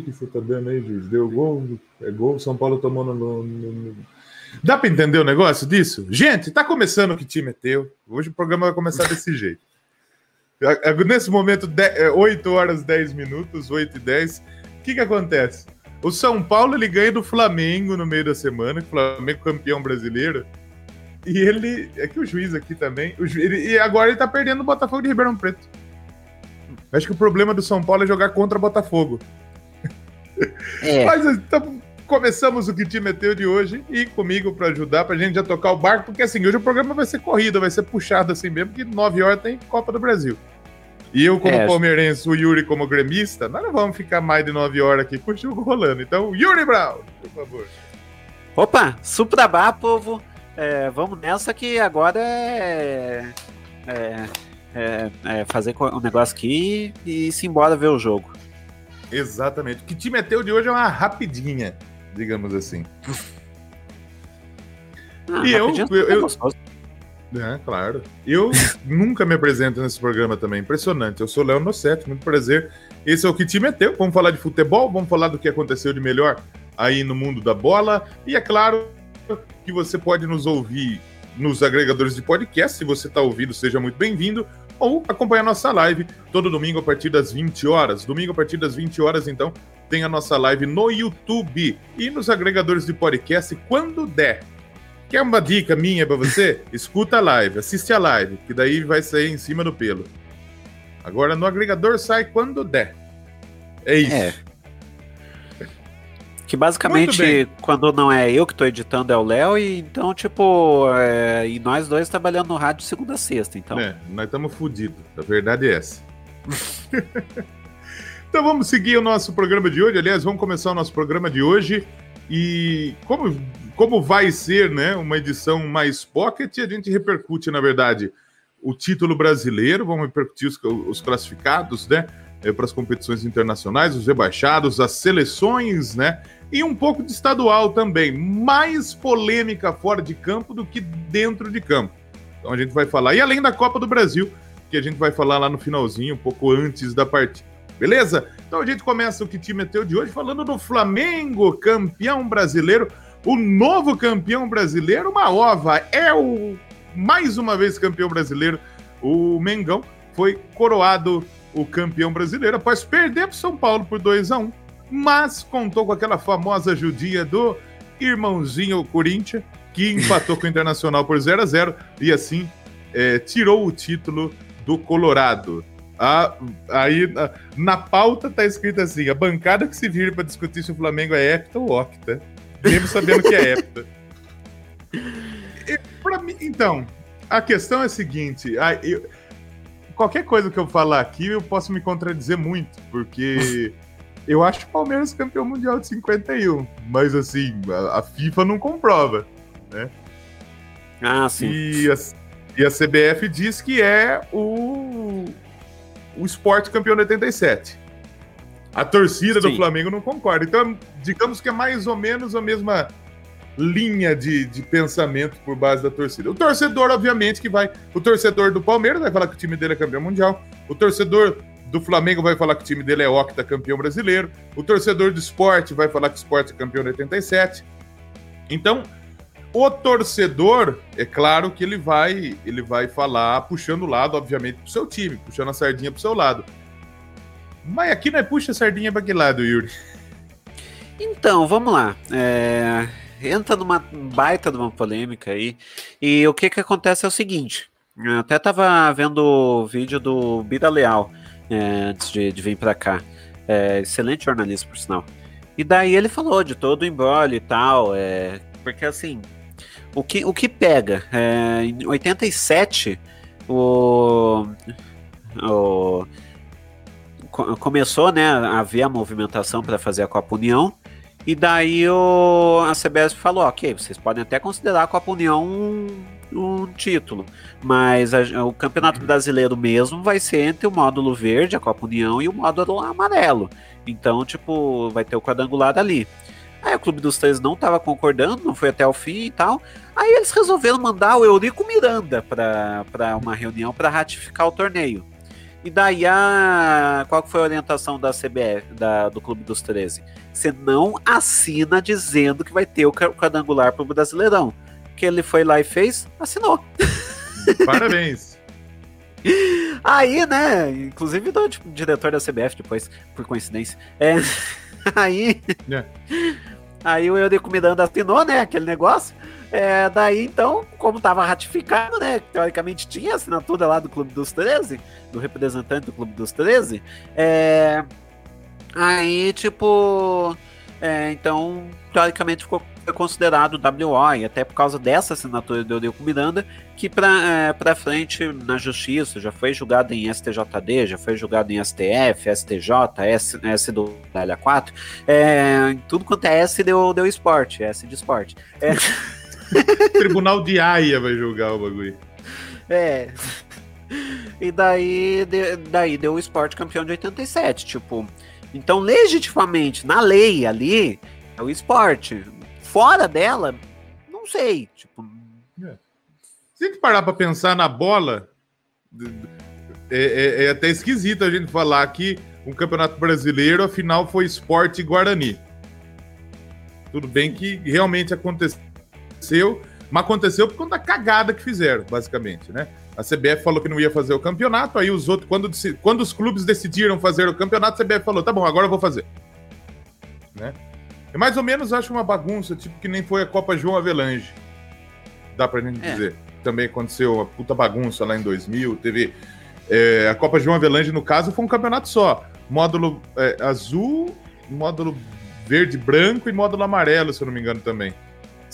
que, você tá dando aí? Deu gol? É gol? São Paulo tomando no, no, no... Dá para entender o negócio disso? Gente, tá começando que time é teu. Hoje o programa vai começar desse jeito. Nesse momento, 8 horas 10 minutos, 8 e 10. O que, que acontece? O São Paulo ele ganha do Flamengo no meio da semana, o Flamengo campeão brasileiro. E ele. É que o juiz aqui também. Juiz, ele, e agora ele tá perdendo o Botafogo de Ribeirão Preto. Acho que o problema do São Paulo é jogar contra o Botafogo. É. Mas então, começamos o que te meteu de hoje e comigo para ajudar, pra gente já tocar o barco, porque assim, hoje o programa vai ser corrida, vai ser puxado assim mesmo, porque 9 horas tem Copa do Brasil. E eu, como é. palmeirense, o Yuri como gremista, nós não vamos ficar mais de 9 horas aqui com o jogo rolando. Então, Yuri Brown, por favor. Opa, suprabá, povo. É, vamos nessa que agora é, é, é, é fazer um negócio aqui e ir embora ver o jogo. Exatamente. O que te meteu de hoje é uma rapidinha, digamos assim. Ah, e eu, eu, eu, é, claro. Eu nunca me apresento nesse programa também. Impressionante. Eu sou Léo Nossetti, muito prazer. Esse é o que te meteu. Vamos falar de futebol, vamos falar do que aconteceu de melhor aí no mundo da bola. E é claro que você pode nos ouvir nos agregadores de podcast. Se você está ouvindo, seja muito bem-vindo ou acompanhar nossa live todo domingo a partir das 20 horas. Domingo a partir das 20 horas, então, tem a nossa live no YouTube e nos agregadores de podcast quando der. Quer uma dica minha para você? Escuta a live, assiste a live, que daí vai sair em cima do pelo. Agora no agregador sai quando der. É isso. É. Que basicamente, quando não é eu que estou editando, é o Léo, e então, tipo, é, e nós dois trabalhando no rádio segunda a sexta, então. É, nós estamos fodidos, a verdade é essa. então vamos seguir o nosso programa de hoje. Aliás, vamos começar o nosso programa de hoje. E como, como vai ser né, uma edição mais pocket, a gente repercute, na verdade, o título brasileiro, vamos repercutir os, os classificados, né? É, para as competições internacionais, os rebaixados, as seleções, né? E um pouco de estadual também. Mais polêmica fora de campo do que dentro de campo. Então a gente vai falar. E além da Copa do Brasil, que a gente vai falar lá no finalzinho, um pouco antes da partida. Beleza? Então a gente começa o que time meteu de hoje falando do Flamengo, campeão brasileiro. O novo campeão brasileiro, uma ova, é o mais uma vez campeão brasileiro. O Mengão foi coroado o campeão brasileiro após perder para o São Paulo por 2 a 1 mas contou com aquela famosa judia do irmãozinho Corinthians, que empatou com o Internacional por 0 a 0 e assim é, tirou o título do Colorado. A, aí na, na pauta tá escrito assim: a bancada que se vira para discutir se o Flamengo é hepta ou octa, mesmo sabendo que é hepta. E, mim, então, a questão é a seguinte: a, eu, qualquer coisa que eu falar aqui, eu posso me contradizer muito, porque eu acho o Palmeiras campeão mundial de 51, mas assim, a, a FIFA não comprova, né? Ah, sim. E a, e a CBF diz que é o, o esporte campeão de 87. A torcida sim. do Flamengo não concorda. Então, digamos que é mais ou menos a mesma linha de, de pensamento por base da torcida. O torcedor, obviamente, que vai. O torcedor do Palmeiras vai falar que o time dele é campeão mundial. O torcedor do Flamengo vai falar que o time dele é octa campeão brasileiro. O torcedor do esporte vai falar que o esporte é campeão de 87. Então, o torcedor, é claro que ele vai, ele vai falar puxando o lado, obviamente, pro seu time, puxando a sardinha pro seu lado. Mas aqui não é puxa a sardinha para que lado, Yuri? Então, vamos lá. É entra numa baita de uma polêmica aí. E o que que acontece é o seguinte. Eu até tava vendo o vídeo do Bida Leal é, antes de, de vir para cá. É, excelente jornalista, por sinal. E daí ele falou de todo o embrolho e tal. É, porque assim, o que, o que pega? É, em 87, o, o começou né, a haver a movimentação para fazer a Copa União. E daí o, a CBS falou: ok, vocês podem até considerar a Copa União um, um título, mas a, o Campeonato Brasileiro mesmo vai ser entre o módulo verde, a Copa União, e o módulo amarelo. Então, tipo, vai ter o quadrangular ali. Aí o Clube dos Três não estava concordando, não foi até o fim e tal. Aí eles resolveram mandar o Eurico Miranda para uma reunião para ratificar o torneio. E daí a. Qual foi a orientação da CBF, da, do Clube dos 13? Você não assina dizendo que vai ter o quadrangular pro Brasileirão. Que ele foi lá e fez, assinou. Parabéns. Aí, né? Inclusive do tipo, diretor da CBF depois, por coincidência. É, aí. É. Aí o Eurico Miranda assinou, né? Aquele negócio. É, daí, então, como estava ratificado, né? Teoricamente tinha assinatura lá do Clube dos 13, do representante do Clube dos 13. É, aí, tipo. É, então, teoricamente ficou considerado WO, e até por causa dessa assinatura do Eurico Miranda, que para é, frente na justiça já foi julgado em STJD, já foi julgado em STF, STJ, S, S do LA4, é, tudo quanto é S deu, deu esporte, S de esporte. É. Tribunal de Haia vai julgar o bagulho. É. E daí, de, daí deu o esporte campeão de 87. Tipo, então, legitimamente, na lei ali, é o esporte. Fora dela, não sei. Tipo. É. Se a gente parar pra pensar na bola, é, é, é, até esquisito a gente falar que um campeonato brasileiro, afinal, foi esporte Guarani. Tudo bem que realmente aconteceu aconteceu, mas aconteceu por conta da cagada que fizeram, basicamente, né? A CBF falou que não ia fazer o campeonato, aí os outros, quando, quando os clubes decidiram fazer o campeonato, a CBF falou: tá bom, agora eu vou fazer. Né? É mais ou menos, acho, uma bagunça, tipo que nem foi a Copa João Avelange. Dá pra gente é. dizer. Também aconteceu uma puta bagunça lá em 2000, teve. É, a Copa João Avelange, no caso, foi um campeonato só. Módulo é, azul, módulo verde branco e módulo amarelo, se eu não me engano também.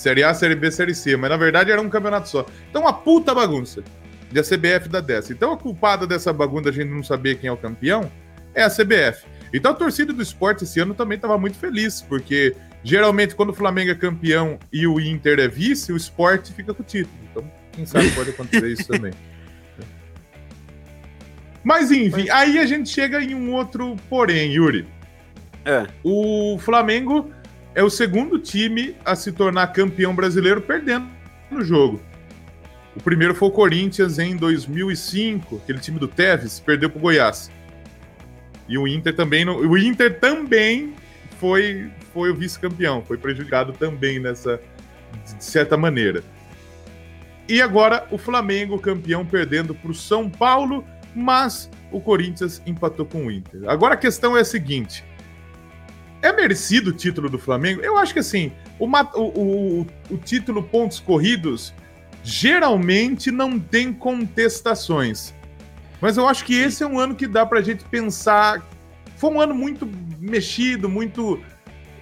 Série A, Série B, Série C, mas na verdade era um campeonato só. Então, uma puta bagunça. E a CBF da dessa. Então, a culpada dessa bagunça, a gente não saber quem é o campeão, é a CBF. Então, a torcida do esporte esse ano também estava muito feliz, porque geralmente quando o Flamengo é campeão e o Inter é vice, o esporte fica com o título. Então, quem sabe pode acontecer isso também. Mas enfim, aí a gente chega em um outro porém, Yuri. É. O Flamengo é o segundo time a se tornar campeão brasileiro perdendo no jogo. O primeiro foi o Corinthians em 2005, aquele time do Tevez, perdeu para o Goiás. E o Inter também, o Inter também foi foi o vice-campeão, foi prejudicado também nessa de certa maneira. E agora o Flamengo campeão perdendo para o São Paulo, mas o Corinthians empatou com o Inter. Agora a questão é a seguinte: é merecido o título do Flamengo? Eu acho que assim, o, o, o, título pontos corridos geralmente não tem contestações. Mas eu acho que esse é um ano que dá pra gente pensar. Foi um ano muito mexido, muito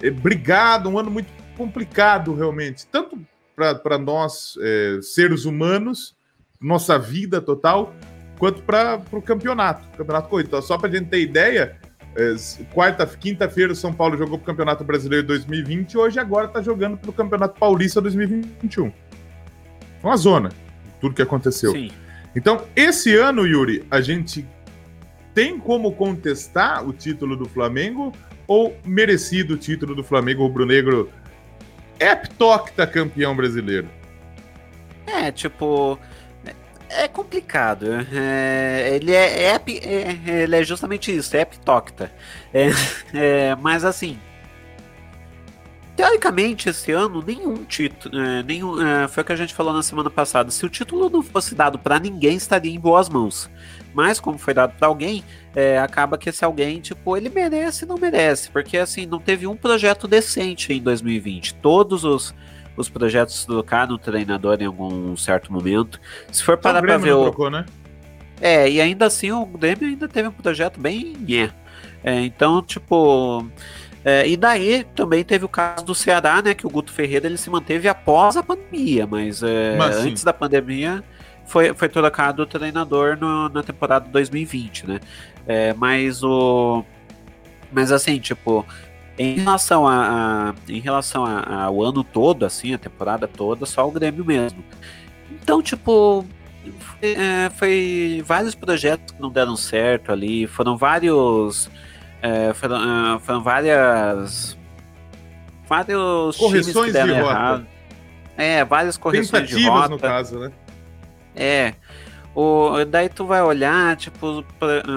é, brigado, um ano muito complicado, realmente. Tanto para nós, é, seres humanos, nossa vida total, quanto para o campeonato, campeonato corrido. Então, só para a gente ter ideia, é, quarta, quinta-feira o São Paulo jogou para o Campeonato Brasileiro 2020 e hoje agora está jogando pelo Campeonato Paulista 2021. Uma zona, tudo que aconteceu. Sim. Então, esse ano, Yuri, a gente tem como contestar o título do Flamengo ou merecido o título do Flamengo rubro-negro heptocta campeão brasileiro? É, tipo, é complicado. É, ele é, é, é, ele é justamente isso, é epitocta. É, é, mas assim, teoricamente esse ano nenhum título, é, nenhum, é, foi o que a gente falou na semana passada. Se o título não fosse dado para ninguém, estaria em boas mãos. Mas como foi dado para alguém, acaba que esse alguém, tipo, ele merece, não merece, porque assim não teve um projeto decente em 2020. Todos os os projetos trocaram o treinador em algum certo momento. Se for parar para ver o. Trocou, né? É, e ainda assim o Grêmio ainda teve um projeto bem. É, então, tipo. É, e daí também teve o caso do Ceará, né? Que o Guto Ferreira ele se manteve após a pandemia, mas, é, mas antes da pandemia foi, foi trocado o treinador no, na temporada 2020, né? É, mas o. Mas assim, tipo, em relação a, a em relação a, ao ano todo, assim, a temporada toda, só o Grêmio mesmo. Então, tipo, foi, é, foi vários projetos que não deram certo ali, foram vários, é, foram, é, foram várias, vários correções que deram de errado. rota. É, várias correções Tentativas, de rota. no caso, né? É. O, daí tu vai olhar, tipo,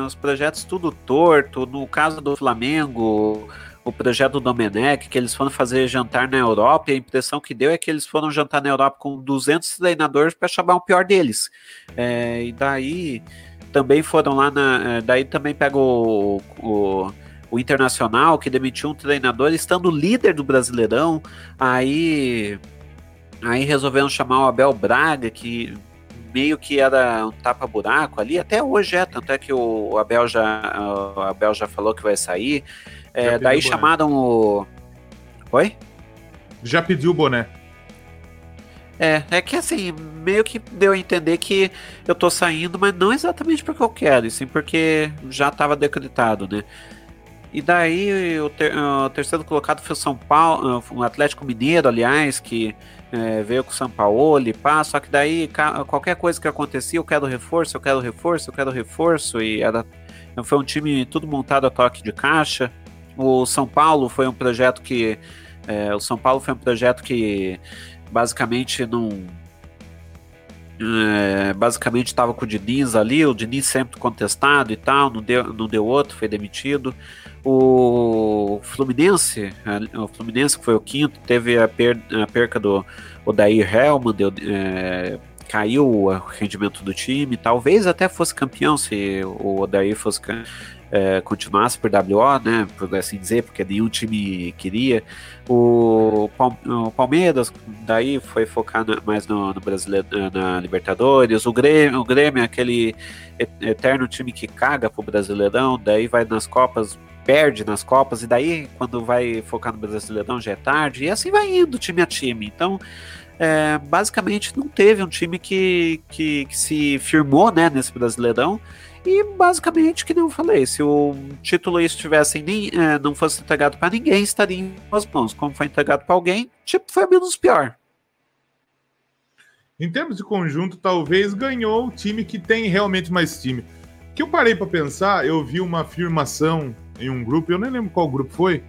os projetos tudo torto. No caso do Flamengo, o projeto do Domenech, que eles foram fazer jantar na Europa, e a impressão que deu é que eles foram jantar na Europa com 200 treinadores para chamar o pior deles. É, e daí também foram lá na. É, daí também pega o, o, o, Internacional, que demitiu um treinador estando líder do Brasileirão. Aí. Aí resolveram chamar o Abel Braga, que meio que era um tapa-buraco ali, até hoje é, tanto é que o Abel já, o Abel já falou que vai sair. É, daí chamaram o. Oi? Já pediu o boné. É, é que assim, meio que deu a entender que eu tô saindo, mas não exatamente porque eu quero, e sim porque já estava decretado, né? E daí o, ter, o, terceiro colocado foi o São Paulo, o Atlético Mineiro, aliás, que é, veio com o São Paulo e pá, só que daí qualquer coisa que acontecia, eu quero reforço, eu quero reforço, eu quero reforço, e era, foi um time tudo montado a toque de caixa. O São Paulo foi um projeto que. É, o São Paulo foi um projeto que basicamente não. É, basicamente estava com o Diniz ali, o Diniz sempre contestado e tal, não deu, não deu outro, foi demitido. O Fluminense, o Fluminense que foi o quinto, teve a, per, a perca do Odair Helman, deu, é, caiu o rendimento do time. Talvez até fosse campeão se o Odair fosse é, continuasse por WO, né, por assim dizer, porque nenhum time queria. O, o Palmeiras daí foi focar mais no, no brasileiro, na Libertadores. O Grêmio, o Grêmio é aquele eterno time que caga pro Brasileirão, daí vai nas Copas perde nas Copas, e daí, quando vai focar no Brasileirão, já é tarde, e assim vai indo, time a time. Então, é, basicamente, não teve um time que, que, que, se firmou né, nesse Brasileirão, e basicamente, que nem eu falei, se o título estivesse nem, é, não fosse entregado para ninguém, estaria em suas mãos. Como foi entregado para alguém, tipo, foi menos pior. Em termos de conjunto, talvez ganhou o time que tem realmente mais time. Que eu parei para pensar, eu vi uma afirmação em um grupo, eu nem lembro qual grupo foi,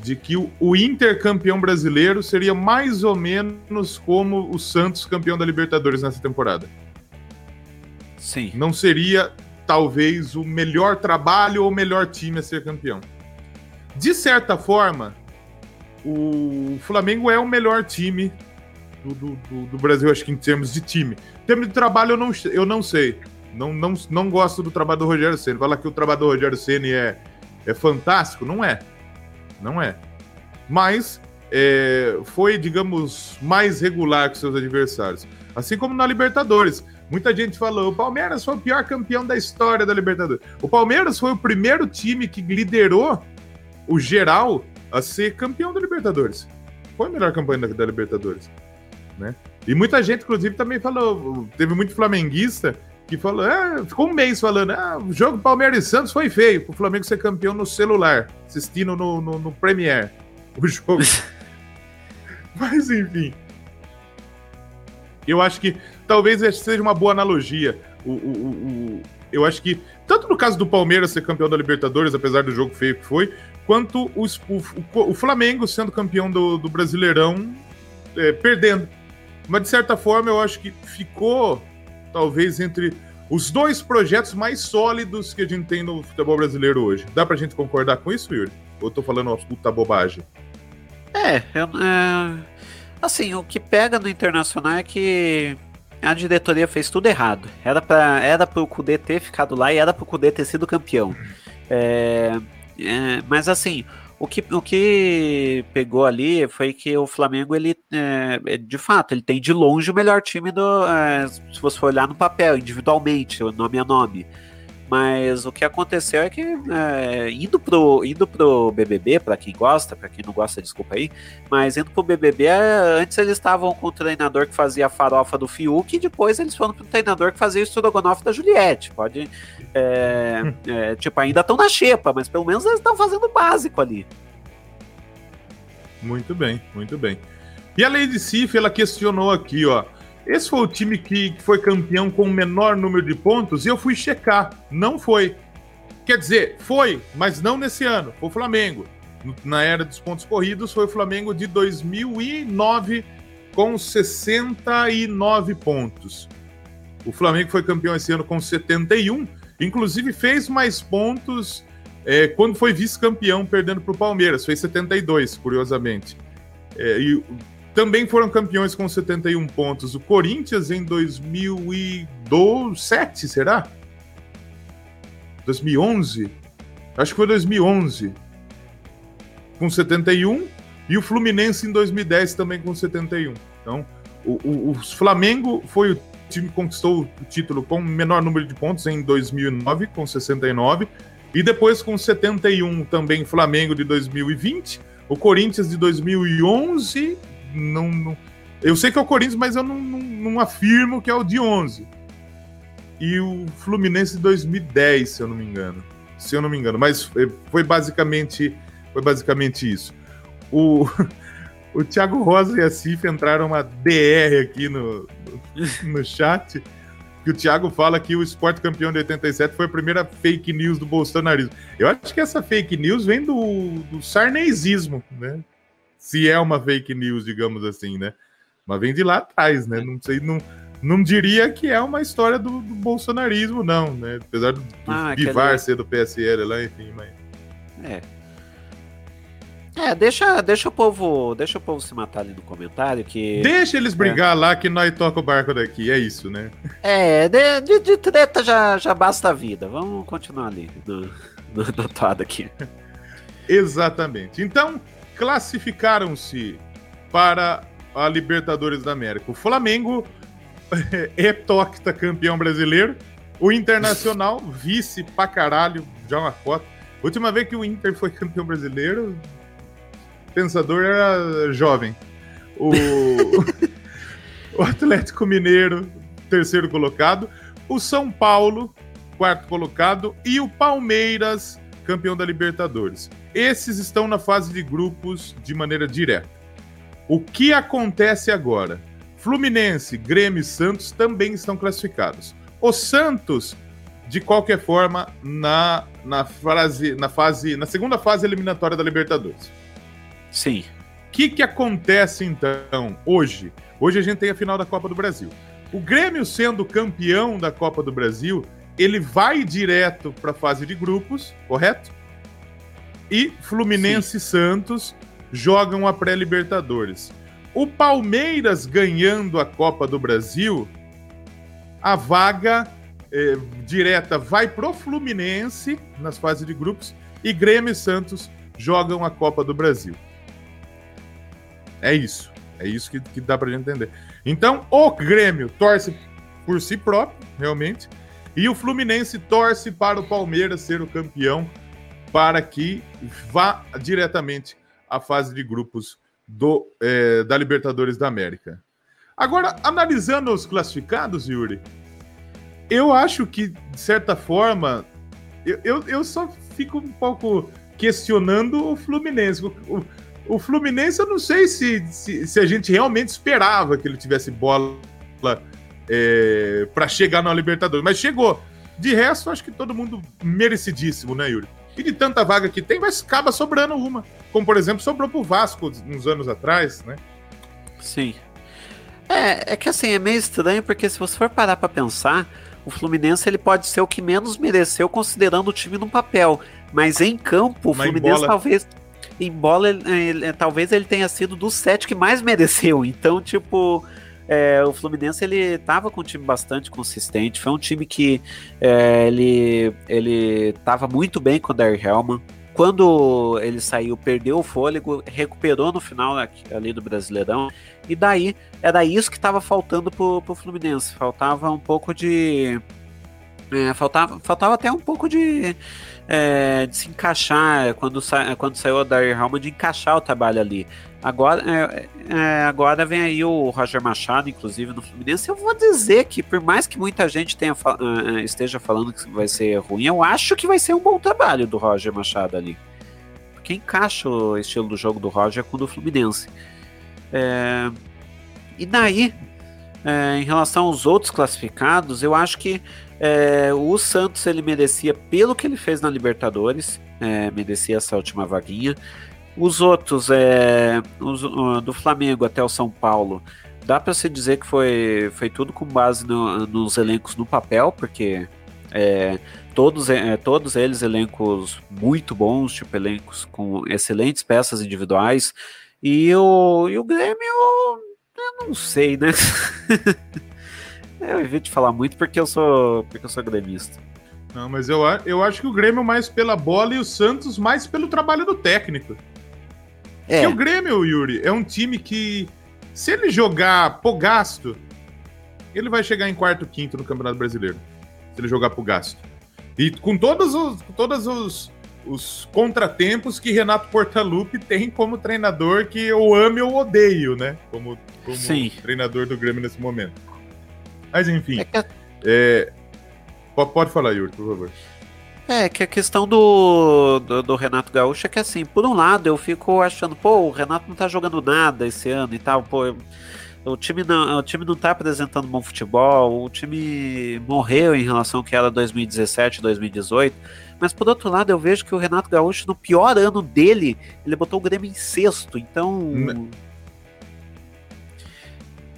de que o, o Inter campeão brasileiro seria mais ou menos como o Santos campeão da Libertadores nessa temporada. Sim. Não seria talvez o melhor trabalho ou o melhor time a ser campeão. De certa forma, o Flamengo é o melhor time do, do, do, Brasil, acho que em termos de time. Em termos de trabalho, eu não, eu não sei. Não, não, não gosto do trabalho do Rogério Senna. Falar que o trabalho do Rogério Senna é, é fantástico, não é. Não é. Mas é, foi, digamos, mais regular que seus adversários. Assim como na Libertadores. Muita gente falou: o Palmeiras foi o pior campeão da história da Libertadores. O Palmeiras foi o primeiro time que liderou o geral a ser campeão da Libertadores. Foi a melhor campanha da, da Libertadores. Né? E muita gente, inclusive, também falou. Teve muito flamenguista que falou: é, ficou um mês falando: ah, o jogo Palmeiras e Santos foi feio, o Flamengo ser campeão no celular, assistindo no, no, no Premiere o jogo. Mas enfim. Eu acho que talvez seja uma boa analogia. O, o, o, eu acho que, tanto no caso do Palmeiras ser campeão da Libertadores, apesar do jogo feio que foi, quanto o, Flamengo sendo campeão do, do Brasileirão é, perdendo. Mas, de certa forma, eu acho que ficou, talvez, entre os dois projetos mais sólidos que a gente tem no futebol brasileiro hoje. Dá pra gente concordar com isso, Yuri? Ou eu tô falando uma puta bobagem? É, eu, é, assim, o que pega no Internacional é que a diretoria fez tudo errado. Era para era o Kudê ter ficado lá e era para o Kudê ter sido campeão. É, é, mas assim, o que, o que pegou ali foi que o Flamengo, ele, é, é de fato, ele tem de longe o melhor time do. É, se você for olhar no papel, individualmente, nome a nome. Mas o que aconteceu é que, é, indo, pro, indo pro BBB, para quem gosta, para quem não gosta, desculpa aí, mas indo pro BBB, é, antes eles estavam com o treinador que fazia a farofa do Fiuk, e depois eles foram pro treinador que fazia o estrogonofe da Juliette. Pode. É, hum. é, tipo, ainda estão na xepa, mas pelo menos eles estão fazendo o básico ali. Muito bem, muito bem. E a Lady Sif, ela questionou aqui, ó. Esse foi o time que, foi campeão com o menor número de pontos e eu fui checar. Não foi. Quer dizer, foi, mas não nesse ano. Foi o Flamengo. Na era dos pontos corridos, foi o Flamengo de 2009 com 69 pontos. O Flamengo foi campeão esse ano com 71, inclusive fez mais pontos é, quando foi vice-campeão, perdendo para o Palmeiras, fez 72, curiosamente. É, e também foram campeões com 71 pontos. O Corinthians em 2007, será? 2011? Acho que foi 2011. Com 71. E o Fluminense em 2010 também com 71. Então, o, o, o Flamengo foi o time que conquistou o título com o menor número de pontos em 2009, com 69. E depois com 71 também Flamengo de 2020. O Corinthians de 2011 não, não, Eu sei que é o Corinthians, mas eu não, não, não, afirmo que é o de 11. E o Fluminense de 2010, se eu não me engano. Se eu não me engano. Mas foi basicamente, foi basicamente isso. O, o Thiago Rosa e a Cif entraram uma DR aqui no, no, chat que o Thiago fala que o esporte campeão de 87 foi a primeira fake news do bolsonarismo. Eu acho que essa fake news vem do, do né? Se é uma fake news, digamos assim, né? Mas vem de lá atrás, né? Não sei, não, não diria que é uma história do, do bolsonarismo, não, né? Apesar do, do ah, Bivar aquele... ser do PSL lá, enfim, mas. É. É, deixa, deixa o povo, deixa o povo se matar ali no comentário que Deixa eles brigar é. lá que nós toca o barco daqui, é isso, né? É, de, de, de treta já, já basta a vida. Vamos continuar ali no, no, no toado aqui. Exatamente. Então, classificaram-se para a Libertadores da América. O Flamengo é heptócta campeão brasileiro. O Internacional, vice pra caralho, já uma cota. Última vez que o Inter foi campeão brasileiro, o pensador era jovem. O, o Atlético Mineiro, terceiro colocado. O São Paulo, quarto colocado. E o Palmeiras, campeão da Libertadores. Esses estão na fase de grupos de maneira direta. O que acontece agora? Fluminense, Grêmio e Santos também estão classificados. O Santos, de qualquer forma, na, na, fase, na, fase, na segunda fase eliminatória da Libertadores. Sim. O que, que acontece então hoje? Hoje a gente tem a final da Copa do Brasil. O Grêmio sendo campeão da Copa do Brasil, ele vai direto para a fase de grupos, correto? e Fluminense e Santos jogam a pré-Libertadores. O Palmeiras ganhando a Copa do Brasil, a vaga é, direta vai pro Fluminense nas fases de grupos e Grêmio e Santos jogam a Copa do Brasil. É isso. É isso que, que dá pra gente entender. Então, o Grêmio torce por si próprio, realmente, e o Fluminense torce para o Palmeiras ser o campeão para que vá diretamente à fase de grupos do, é, da Libertadores da América. Agora, analisando os classificados, Yuri, eu acho que, de certa forma, eu, eu, eu só fico um pouco questionando o Fluminense. O, o, Fluminense, eu não sei se, se, se, a gente realmente esperava que ele tivesse bola é, para chegar na Libertadores, mas chegou. De resto, acho que todo mundo merecidíssimo, né, Yuri? E de tanta vaga que tem, mas acaba sobrando uma. Como, por exemplo, sobrou pro Vasco uns anos atrás, né? Sim. É, é que assim, é meio estranho, porque se você for parar pra pensar, o Fluminense ele pode ser o que menos mereceu, considerando o time no papel. Mas em campo, o mas Fluminense talvez. Em bola, ele, ele, talvez ele tenha sido dos sete que mais mereceu. Então, tipo é, o Fluminense ele estava com um time bastante consistente. Foi um time que é, ele ele estava muito bem com o Darryl Hellman. Quando ele saiu, perdeu o fôlego, recuperou no final ali do Brasileirão. E daí era isso que estava faltando pro, pro Fluminense. Faltava um pouco de é, faltava, faltava até um pouco de, é, de se encaixar quando, sa, quando saiu o Darryl Hellman de encaixar o trabalho ali. Agora, é, é, agora vem aí o Roger Machado, inclusive, no Fluminense. Eu vou dizer que, por mais que muita gente tenha, esteja falando que vai ser ruim, eu acho que vai ser um bom trabalho do Roger Machado ali. Porque encaixa o estilo do jogo do Roger com o do Fluminense. É, e daí, é, em relação aos outros classificados, eu acho que é, o Santos ele merecia, pelo que ele fez na Libertadores, é, merecia essa última vaguinha. Os outros, é, os, do Flamengo até o São Paulo, dá para se dizer que foi, foi tudo com base no, nos elencos no papel, porque é, todos, é, todos eles elencos muito bons, tipo elencos com excelentes peças individuais. E o, e o Grêmio, eu não sei, né? eu evito falar muito porque eu sou, porque eu sou gremista. Não, mas eu, eu acho que o Grêmio mais pela bola e o Santos mais pelo trabalho do técnico. É. Porque o Grêmio, Yuri, é um time que, se ele jogar por gasto, ele vai chegar em quarto, quinto no Campeonato Brasileiro. Se ele jogar por gasto. E com todos os, todos os, os contratempos que Renato Portaluppi tem como treinador que eu amo ou odeio, né? Como, como treinador do Grêmio nesse momento. Mas enfim. É que... é... Pode falar, Yuri, por favor. É, que a questão do, do, do, Renato Gaúcho é que assim, por um lado eu fico achando, pô, o Renato não tá jogando nada esse ano e tal, pô, o time não, o time não tá apresentando bom futebol, o time morreu em relação ao que era 2017, 2018. Mas por outro lado, eu vejo que o Renato Gaúcho, no pior ano dele, ele botou o Grêmio em sexto. Então.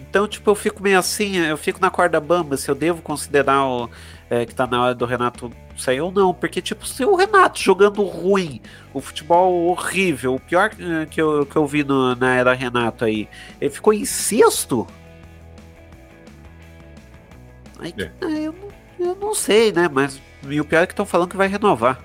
Então, tipo, eu fico meio assim, eu fico na corda bamba se eu devo considerar o, é, que tá na hora do Renato sair ou não. Porque, tipo, se o Renato jogando ruim, o futebol horrível, o pior é, que eu, que eu vi no, na era Renato aí, ele ficou em sexto. Aí, é. é eu, não, eu não sei, né? Mas o pior é que estão falando que vai renovar.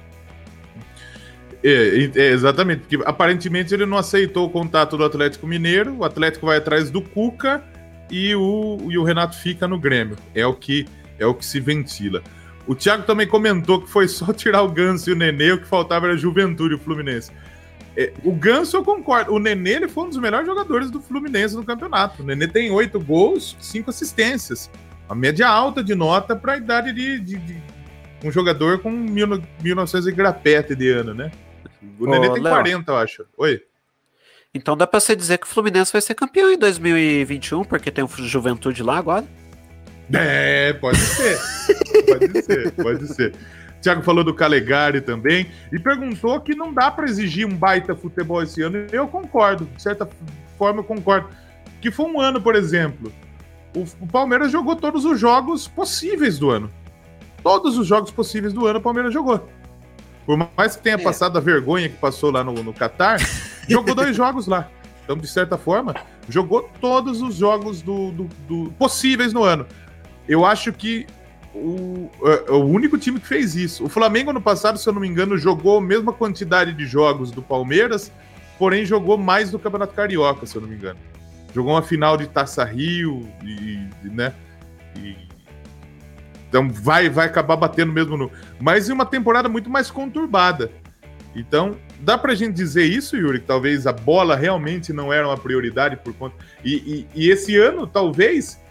É, é, exatamente, porque aparentemente ele não aceitou o contato do Atlético Mineiro, o Atlético vai atrás do Cuca e o, e o Renato fica no Grêmio. É o que é o que se ventila. O Thiago também comentou que foi só tirar o Ganso e o Nenê, o que faltava era a Juventude, o Fluminense. É, o Ganso eu concordo. O Nenê ele foi um dos melhores jogadores do Fluminense no campeonato. O Nenê tem oito gols, cinco assistências. A média alta de nota para a idade de, de, de, um jogador com mil, 1900 e grapete de ano, né? O Nenê tem Léo, 40, eu acho. Oi. Então dá para você dizer que o Fluminense vai ser campeão em 2021, porque tem o Juventude lá agora? É, pode ser. pode ser, pode ser. Thiago falou do Calegari também e perguntou que não dá para exigir um baita futebol esse ano. Eu concordo, de certa forma eu concordo. Que foi um ano, por exemplo, o, o Palmeiras jogou todos os jogos possíveis do ano. Todos os jogos possíveis do ano o Palmeiras jogou. Por mais que tenha é. passado a vergonha que passou lá no, no Qatar, jogou dois jogos lá. Então, de certa forma, jogou todos os jogos do, do, do possíveis no ano. Eu acho que o, é, é o único time que fez isso. O Flamengo, no passado, se eu não me engano, jogou a mesma quantidade de jogos do Palmeiras, porém jogou mais do Campeonato Carioca, se eu não me engano. Jogou uma final de Taça Rio, e, né? E, então vai, vai acabar batendo mesmo no. Mas em uma temporada muito mais conturbada. Então, dá pra gente dizer isso, Yuri, que talvez a bola realmente não era uma prioridade por conta. E, e, e esse ano, talvez,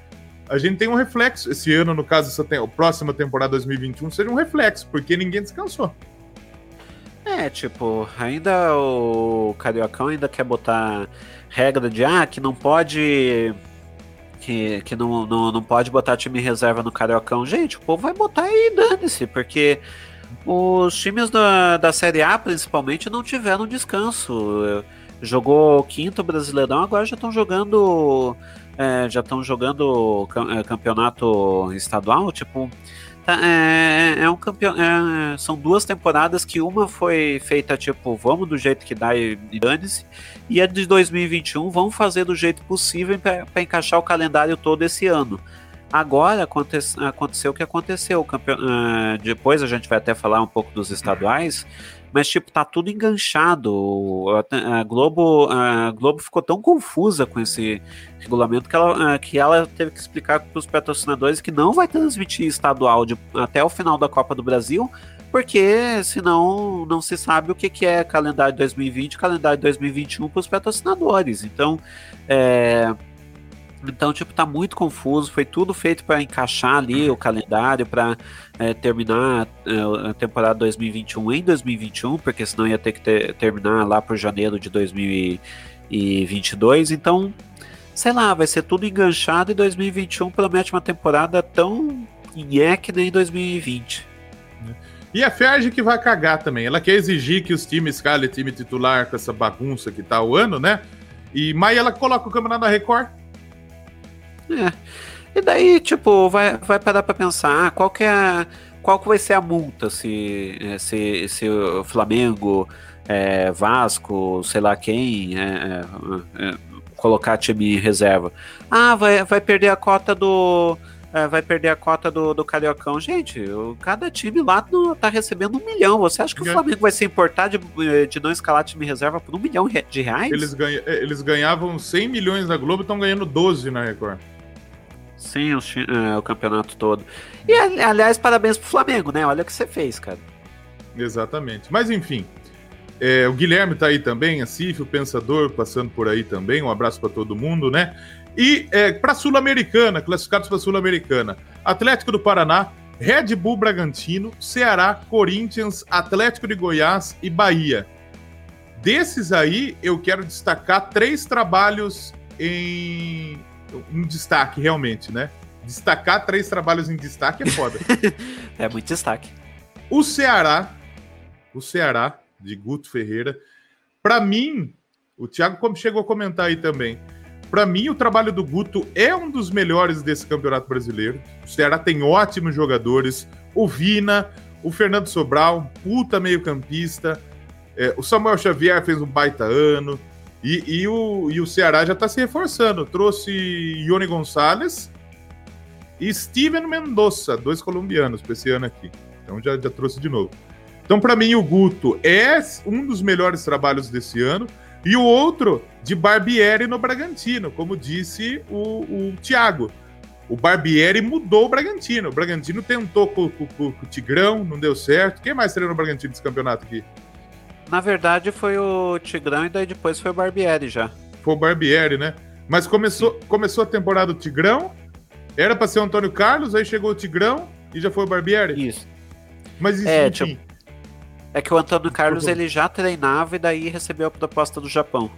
a gente tenha um reflexo. Esse ano, no caso, essa tem... a próxima temporada 2021, seja um reflexo, porque ninguém descansou. É, tipo, ainda o Cariocão ainda quer botar regra de ah, que não pode que, que não, não, não pode botar time reserva no Cariocão. Gente, o povo vai botar e dane-se, porque os times da, da Série A, principalmente, não tiveram descanso. Jogou quinto Brasileirão, agora já estão jogando. É, já estão jogando é, campeonato estadual, tipo. Tá, é, é, um campeão, é, são duas temporadas que uma foi feita tipo, vamos do jeito que dá e, dane-se, e a de 2021 vamos fazer do jeito possível para encaixar o calendário todo esse ano. Agora aconte, aconteceu o que aconteceu. Campeão, uh, depois a gente vai até falar um pouco dos estaduais, mas tipo, tá tudo enganchado. A, Globo, a Globo ficou tão confusa com esse regulamento que ela, que ela teve que explicar para os patrocinadores que não vai transmitir estadual de, até o final da Copa do Brasil, porque senão não se sabe o que, que é calendário 2020 calendário 2021 para os patrocinadores. Então, é, então, tipo, tá muito confuso. Foi tudo feito para encaixar ali o calendário para é, terminar é, a temporada 2021 em 2021, porque senão ia ter que ter, terminar lá por janeiro de 2022. Então, sei lá, vai ser tudo enganchado e 2021 promete uma temporada tão nheque nem 2020. E a Ferg que vai cagar também. Ela quer exigir que os times escalem time titular com essa bagunça que tá o ano, né? E mas ela coloca o campeonato da Record É. E daí, tipo, vai, vai parar pra pensar, qual que é qual que vai ser a multa se, é, se, se o Flamengo, é, Vasco, sei lá quem, é, é, é colocar time em reserva? Ah, vai, vai perder a cota do. É, vai perder a cota do, do Cariocão. Gente, o, cada time lá no, tá recebendo um milhão. Você acha que o Flamengo vai se importar de, de não escalar time reserva por um milhão de reais? Eles, ganha, eles ganhavam 100 milhões na Globo e estão ganhando 12 na Record. Sim, o, é, o, campeonato todo. E, aliás, parabéns pro Flamengo, né? Olha o que você fez, cara. Exatamente. Mas, enfim, é, o Guilherme tá aí também, a Cif, o Pensador, passando por aí também. Um abraço para todo mundo, né? E é, para Sul-Americana, classificados para Sul-Americana: Atlético do Paraná, Red Bull Bragantino, Ceará, Corinthians, Atlético de Goiás e Bahia. Desses aí, eu quero destacar três trabalhos em um destaque, realmente, né? Destacar três trabalhos em destaque é foda. é muito destaque. O Ceará, o Ceará, de Guto Ferreira, para mim, o Thiago chegou a comentar aí também. Para mim, o trabalho do Guto é um dos melhores desse Campeonato Brasileiro. O Ceará tem ótimos jogadores. O Vina, o Fernando Sobral, puta meio-campista. É, o Samuel Xavier fez um baita ano. E, e, o, e o Ceará já está se reforçando. Trouxe Ione Gonçalves e Steven Mendonça, dois colombianos para esse ano aqui. Então já, já trouxe de novo. Então, para mim, o Guto é um dos melhores trabalhos desse ano. E o outro de Barbieri no Bragantino, como disse o, o Thiago. O Barbieri mudou o Bragantino. O Bragantino tentou com, com, com, com o Tigrão, não deu certo. Quem mais treinou no Bragantino desse campeonato aqui? Na verdade foi o Tigrão e daí depois foi o Barbieri já. Foi o Barbieri, né? Mas começou, começou a temporada do Tigrão, era para ser o Antônio Carlos, aí chegou o Tigrão e já foi o Barbieri? Isso. Mas isso, é, enfim... Tipo, é que o Antônio Carlos ele já treinava e daí recebeu a proposta do Japão.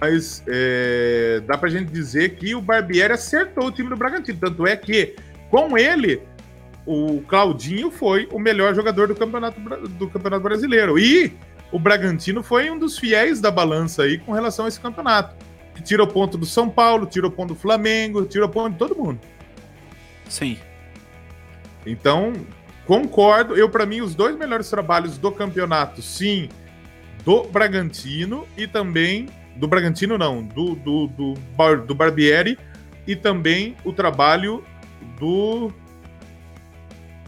Mas é, dá pra gente dizer que o Barbieri acertou o time do Bragantino. Tanto é que, com ele, o Claudinho foi o melhor jogador do campeonato, do campeonato brasileiro. E o Bragantino foi um dos fiéis da balança aí com relação a esse campeonato. Que tira o ponto do São Paulo, tira o ponto do Flamengo, tira o ponto de todo mundo. Sim. Então, concordo. Eu, para mim, os dois melhores trabalhos do campeonato, sim, do Bragantino e também. Do Bragantino, não, do, do, do, do Barbieri e também o trabalho do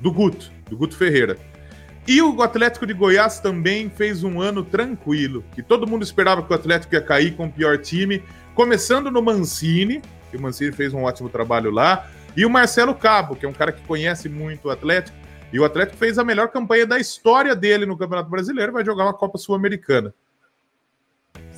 do Guto, do Guto Ferreira. E o Atlético de Goiás também fez um ano tranquilo, que todo mundo esperava que o Atlético ia cair com o pior time, começando no Mancini, que o Mancini fez um ótimo trabalho lá, e o Marcelo Cabo, que é um cara que conhece muito o Atlético, e o Atlético fez a melhor campanha da história dele no Campeonato Brasileiro, vai jogar uma Copa Sul-Americana.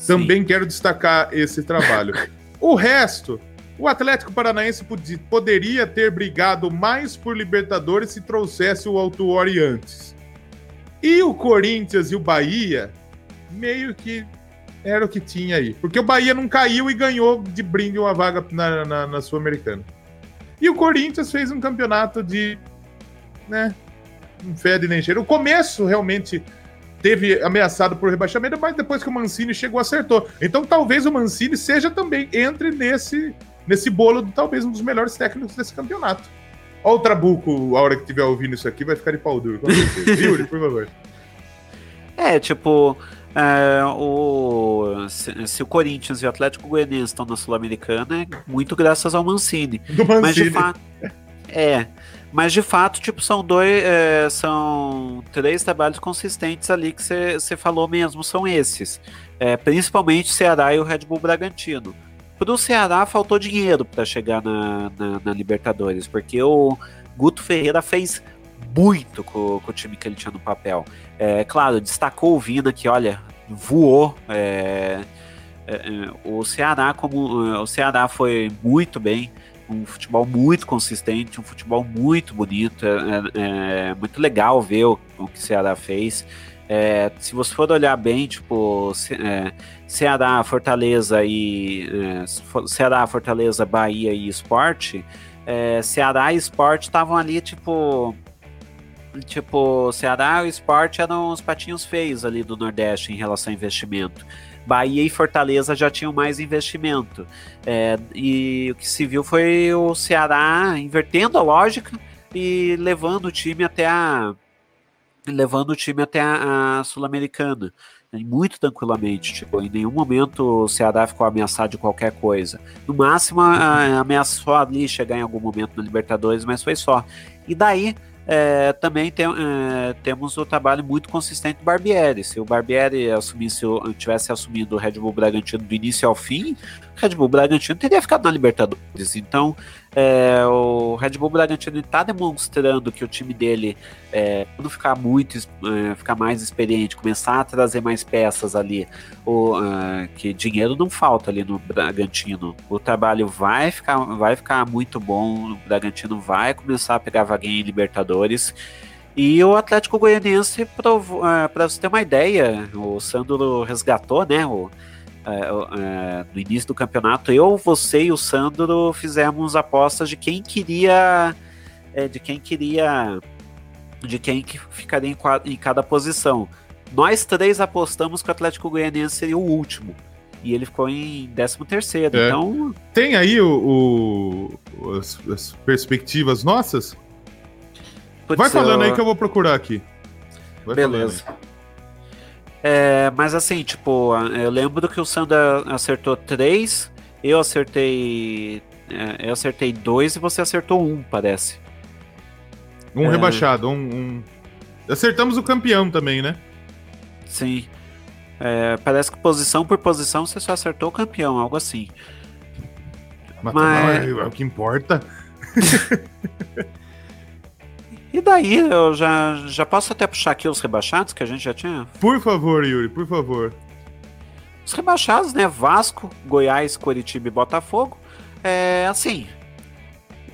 Também quero destacar esse trabalho. o resto, o Atlético Paranaense poderia ter brigado mais por Libertadores se trouxesse o Autuori antes. E o Corinthians e o Bahia, meio que era o que tinha aí. Porque o Bahia não caiu e ganhou de brinde uma vaga na, na, na Sul-Americana. E o Corinthians fez um campeonato de. né? Um fede nem cheiro. O começo realmente teve ameaçado por rebaixamento, mas depois que o Mancini chegou, acertou. Então talvez o Mancini seja também entre nesse nesse bolo talvez um dos melhores técnicos desse campeonato. Olha o Trabuco, a hora que estiver ouvindo isso aqui, vai ficar de pau duro. Yuri, por favor. É, tipo, é, o, se, se, o Corinthians e o Atlético Goianiense estão na Sul-Americana, é muito graças ao Mancini. Do Mancini. Mas de fato, é, mas de fato, tipo, são dois, é, são três trabalhos consistentes ali que você falou mesmo, são esses. É, principalmente Ceará e o Red Bull Bragantino. Pro Ceará faltou dinheiro para chegar na, na, na, Libertadores, porque o Guto Ferreira fez muito com, com, o time que ele tinha no papel. É, claro, destacou o Vina, que olha, voou. É, é, é o Ceará, como o Ceará foi muito bem, um futebol muito consistente, um futebol muito bonito, é, é, é muito legal ver o, o que o Ceará fez. É, se você for olhar bem, tipo, é, Ceará, Fortaleza e é, Ceará, Fortaleza, Bahia e Esporte, é, Ceará e Esporte estavam ali, tipo, tipo, Ceará e o Sport eram os patinhos feios ali do Nordeste em relação a investimento. Bahia e Fortaleza já tinham mais investimento. É, e o que se viu foi o Ceará invertendo a lógica e levando o time até a levando o time até a, a Sul-Americana muito tranquilamente. Tipo, em nenhum momento o Ceará ficou ameaçado de qualquer coisa. No máximo, ameaçou ali chegar em algum momento na Libertadores, mas foi só. E daí é, também tem, é, temos o trabalho muito consistente do Barbieri. Se o Barbieri assumisse, tivesse assumido o Red Bull Bragantino do início ao fim, Red Bull Bragantino teria ficado na Libertadores. Então, é, o Red Bull Bragantino está demonstrando que o time dele, é, quando ficar muito, é, ficar mais experiente, começar a trazer mais peças ali, o, uh, que dinheiro não falta ali no Bragantino. O trabalho vai ficar, vai ficar muito bom. O Bragantino vai começar a pegar vaguinha em Libertadores. E o Atlético Goianiense, para uh, você ter uma ideia, o Sandro resgatou, né? O, é, é, no início do campeonato, eu, você e o Sandro fizemos apostas de quem queria. É, de quem queria. De quem que ficaria em, em, cada posição. Nós três apostamos que o Atlético Goianiense seria o último. E ele ficou em 13 terceiro. É. Então. Tem aí o, o as, as, perspectivas nossas? Putz, Vai falando eu... aí que eu vou procurar aqui. Vai Beleza. É, mas assim, tipo, eu lembro que o Sandra acertou três, eu acertei. É, eu acertei dois e você acertou um, parece. Um é... rebaixado, um, um, Acertamos o campeão também, né? Sim. É, parece que posição por posição você só acertou o campeão, algo assim. Mas, Mas... é o que importa. E daí, eu já, já posso até puxar aqui os rebaixados que a gente já tinha? Por favor, Yuri, por favor. Os rebaixados, né? Vasco, Goiás, Coritiba e Botafogo. É, assim,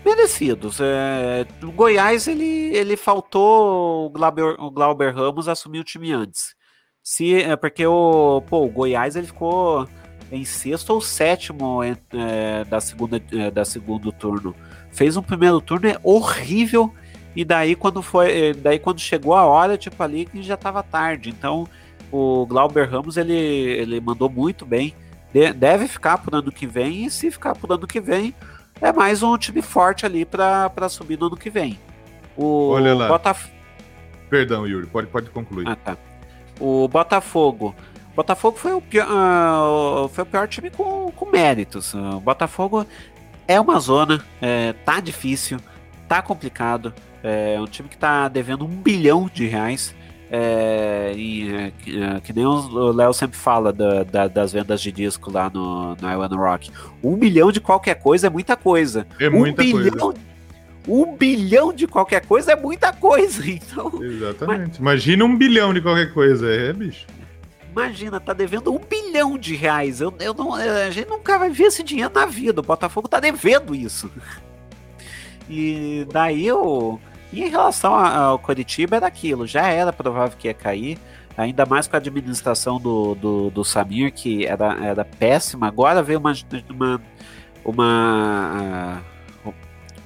merecidos. É, o Goiás, ele, ele faltou o Glauber, o Glauber Ramos assumir o time antes. Se, é porque o, pô, o Goiás ele ficou em sexto ou sétimo é, da, segunda, é, da segundo turno. Fez um primeiro turno é horrível e daí quando foi, eh, daí quando chegou a hora, tipo ali que já estava tarde. Então o Glauber Ramos ele, ele mandou muito bem. De, deve ficar por ano que vem e se ficar por ano que vem é mais um time forte ali para subir no ano que vem. O Olha lá. Botaf... Perdão, Yuri, pode, pode concluir. Ah, tá. O Botafogo. Botafogo foi o pior, uh, foi o pior time com, com méritos. O Botafogo é uma zona, é, tá difícil, tá complicado. É um time que está devendo um bilhão de reais. É, e, é, que, é, que, nem o Léo sempre fala da, da, das vendas de disco lá no, no Iwan Rock. Um bilhão de qualquer coisa é muita coisa. É muita um bilhão, coisa. Um bilhão de qualquer coisa é muita coisa. Então, Exatamente. Mas, Imagina um bilhão de qualquer coisa, é, bicho. Imagina, tá devendo um bilhão de reais. Eu, eu não, a gente nunca vai ver esse dinheiro na vida. O Botafogo tá devendo isso. E daí o. E em relação ao Curitiba era aquilo, já era provável que ia cair, ainda mais com a administração do, do, do Samir, que era, era péssima. Agora veio uma, uma, uma,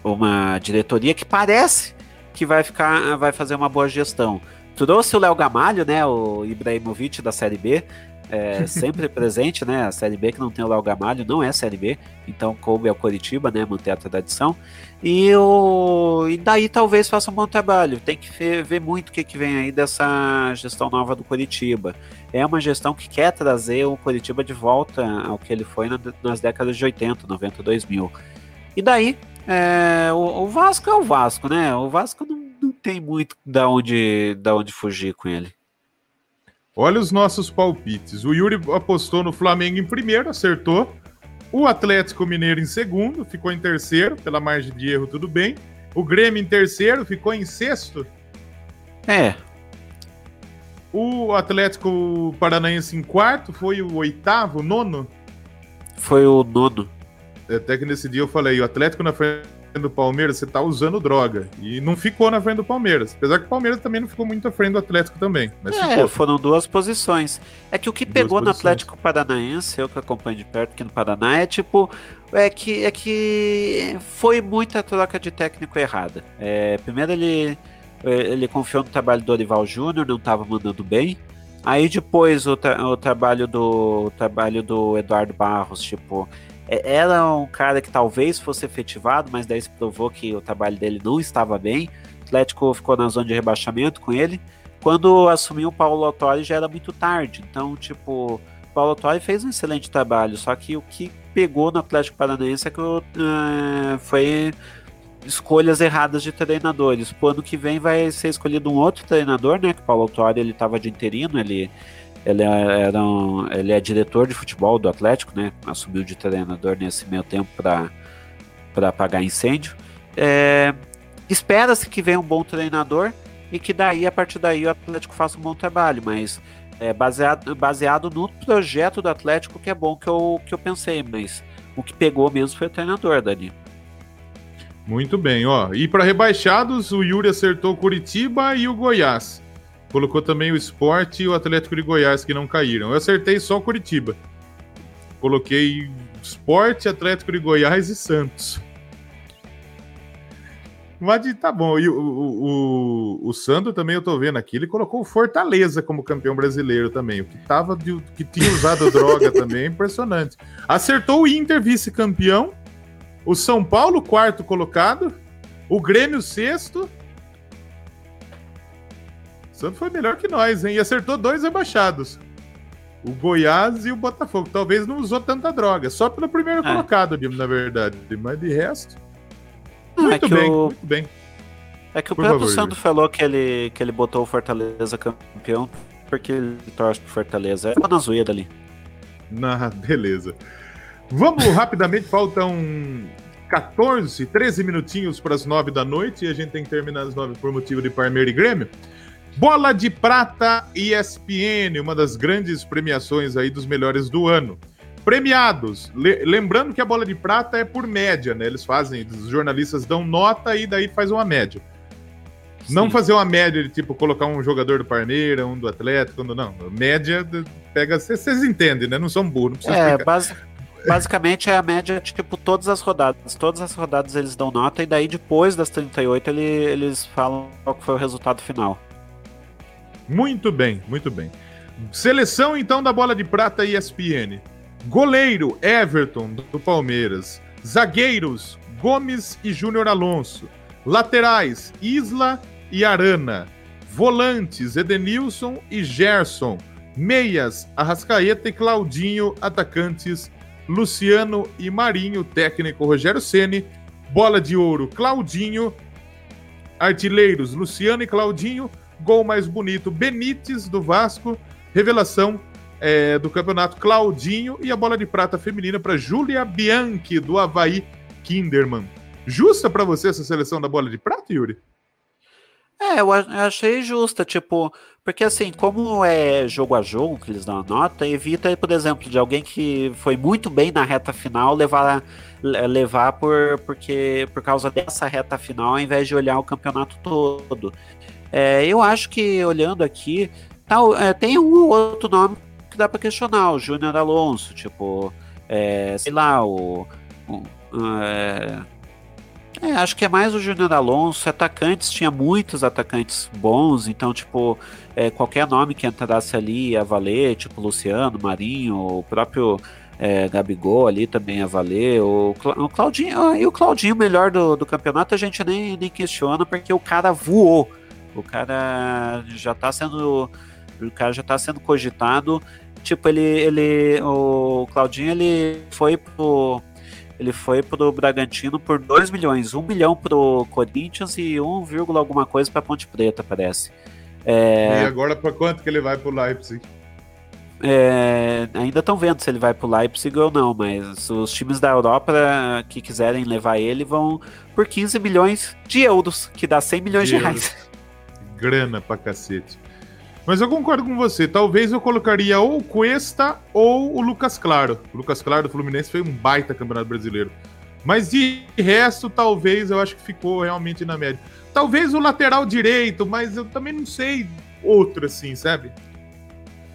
uma diretoria que parece que vai ficar, vai fazer uma boa gestão. Trouxe o Léo Gamalho, né, o Ibrahimovic da Série B, é, sempre presente, né? A Série B que não tem o Léo Gamalho não é Série B, então coube ao Coritiba, né? Manter a tradição. E, o, e daí talvez faça um bom trabalho. Tem que ver, ver muito o que, que vem aí dessa gestão nova do Coritiba. É uma gestão que quer trazer o Coritiba de volta ao que ele foi na, nas décadas de 80, 90, 2000. E daí, é, o, o, Vasco é o Vasco, né? O Vasco não, não tem muito da onde, da onde fugir com ele. Olha os nossos palpites. O Yuri apostou no Flamengo em primeiro, acertou. O Atlético Mineiro em segundo, ficou em terceiro, pela margem de erro, tudo bem. O Grêmio em terceiro, ficou em sexto. É. O Atlético Paranaense em quarto, foi o oitavo, nono? Foi o nono. Até que nesse dia eu falei, o Atlético na frente do Palmeiras, você tá usando droga. E não ficou na frente do Palmeiras. Apesar que o Palmeiras também não ficou muito à frente do Atlético também. Mas é, ficou. foram duas posições. É que o que duas pegou posições. no Atlético Paranaense, eu que acompanho de perto aqui no Paraná, é tipo. É que, é que foi muita troca de técnico errada. É, primeiro ele ele confiou no trabalho do Dorival Júnior, não estava mandando bem. Aí depois o, tra o trabalho do o trabalho do Eduardo Barros, tipo, era um cara que talvez fosse efetivado, mas daí se provou que o trabalho dele não estava bem. O Atlético ficou na zona de rebaixamento com ele. Quando assumiu o Paulo Autori já era muito tarde. Então, tipo, o Paulo Autori fez um excelente trabalho, só que o que pegou no Atlético Paranaense é que uh, foi escolhas erradas de treinadores. O ano que vem vai ser escolhido um outro treinador, né? Que o Paulo Autori ele estava de interino, ele ele é, um, ele é diretor de futebol do Atlético, né? Assumiu de treinador nesse meio tempo para para apagar incêndio. É, Espera-se que venha um bom treinador e que daí a partir daí o Atlético faça um bom trabalho, mas é baseado, baseado no projeto do Atlético que é bom que eu, que eu pensei, mas o que pegou mesmo foi o treinador, Dani. Muito bem, ó. E para rebaixados, o Yuri acertou Curitiba e o Goiás. Colocou também o Sport e o Atlético de Goiás que não caíram. Eu acertei só o Curitiba. Coloquei Sport, Atlético de Goiás e Santos. Mas tá bom. E o, o, o, o Sandro também eu tô vendo aqui, ele colocou o Fortaleza como campeão brasileiro também. O que tava de, que tinha usado droga também, impressionante. Acertou o Inter vice-campeão o São Paulo, quarto colocado. O Grêmio, sexto. Santos foi melhor que nós, hein? E acertou dois rebaixados. O Goiás e o Botafogo. Talvez não usou tanta droga. Só pelo primeiro é. colocado, na verdade. Mas de resto. Muito é bem, o... muito bem. É que o Por próprio Santos falou que ele, que ele botou o Fortaleza campeão porque ele torce pro Fortaleza. É na zoeira ali. Na, beleza. Vamos rapidamente, faltam 14, 13 minutinhos para as 9 da noite e a gente tem que terminar as 9 por motivo de Parmeira e Grêmio. Bola de Prata ESPN, uma das grandes premiações aí dos melhores do ano. Premiados, Le lembrando que a bola de prata é por média, né? Eles fazem, os jornalistas dão nota e daí faz uma média. Sim. Não fazer uma média de tipo colocar um jogador do Parmeira, um do Atlético, não. Média pega. Vocês entendem, né? Não são burros. Não é, base, Basicamente é a média, tipo, todas as rodadas. Todas as rodadas eles dão nota e daí depois das 38 ele, eles falam qual foi o resultado final. Muito bem, muito bem. Seleção então da bola de prata ESPN. Goleiro Everton do Palmeiras. Zagueiros Gomes e Júnior Alonso. Laterais Isla e Arana. Volantes Edenilson e Gerson. Meias Arrascaeta e Claudinho. Atacantes Luciano e Marinho, técnico Rogério Ceni, bola de ouro Claudinho, artilheiros Luciano e Claudinho, gol mais bonito Benítez do Vasco, revelação é, do campeonato Claudinho e a bola de prata feminina para Júlia Bianchi do Havaí Kinderman. Justa para você essa seleção da bola de prata, Yuri? É, eu achei justa, tipo, porque assim, como é jogo a jogo que eles dão a nota, evita, por exemplo, de alguém que foi muito bem na reta final levar levar por porque por causa dessa reta final, ao invés de olhar o campeonato todo. É, eu acho que olhando aqui, tal, é, tem um outro nome que dá para questionar, o Júnior Alonso, tipo, é, sei lá, o, o é, é, acho que é mais o Júnior Alonso. Atacantes, tinha muitos atacantes bons, então, tipo, é, qualquer nome que entrasse ali ia valer, tipo Luciano, Marinho, o próprio é, Gabigol ali também ia valer. O, o Claudinho, e o Claudinho, melhor do, do campeonato, a gente nem, nem questiona, porque o cara voou. O cara já tá sendo. O cara já tá sendo cogitado. Tipo, ele. ele o Claudinho ele foi pro ele foi pro Bragantino por 2 milhões. 1 um milhão pro Corinthians e 1, alguma coisa pra Ponte Preta, parece. É... E agora para quanto que ele vai pro Leipzig? É, ainda estão vendo se ele vai pro Leipzig ou não, mas os times da Europa que quiserem levar ele vão por 15 milhões de euros, que dá 100 milhões de, de reais. Grana pra cacete. Mas eu concordo com você. Talvez eu colocaria ou o Cuesta ou o Lucas Claro. O Lucas Claro do Fluminense foi um baita campeonato brasileiro. Mas de resto, talvez eu acho que ficou realmente na média. Talvez o lateral direito, mas eu também não sei outro assim, sabe?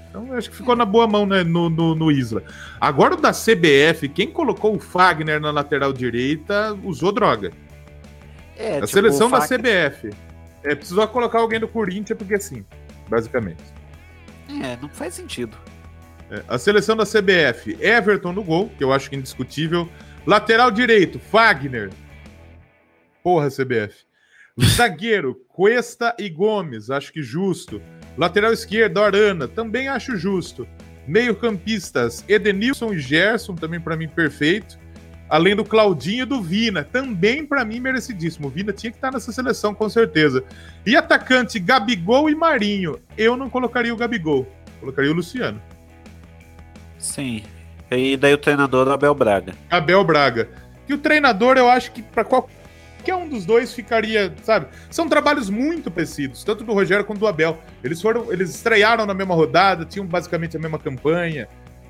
Então eu acho que ficou na boa mão né, no, no, no Isla. Agora o da CBF, quem colocou o Fagner na lateral direita usou droga. É, a tipo, seleção Fagner... da CBF. É, precisou colocar alguém do Corinthians, porque sim, basicamente. É, não faz sentido. É, a seleção da CBF, Everton no gol, que eu acho que é indiscutível. Lateral direito, Fagner. Porra, CBF. Zagueiro, Cuesta e Gomes, acho que justo. Lateral esquerdo, Arana, também acho justo. Meio-campistas, Edenilson e Gerson, também para mim perfeito. Além do Claudinho e do Vina, também para mim merecidíssimo. O Vina tinha que estar nessa seleção, com certeza. E atacante, Gabigol e Marinho. Eu não colocaria o Gabigol, colocaria o Luciano. Sim. E daí o treinador, Abel Braga. Abel Braga. E o treinador, eu acho que para qualquer qualquer um dos dois ficaria, sabe? São trabalhos muito parecidos, tanto do Rogério quanto do Abel. Eles foram, eles estrearam na mesma rodada, tinham basicamente a mesma campanha.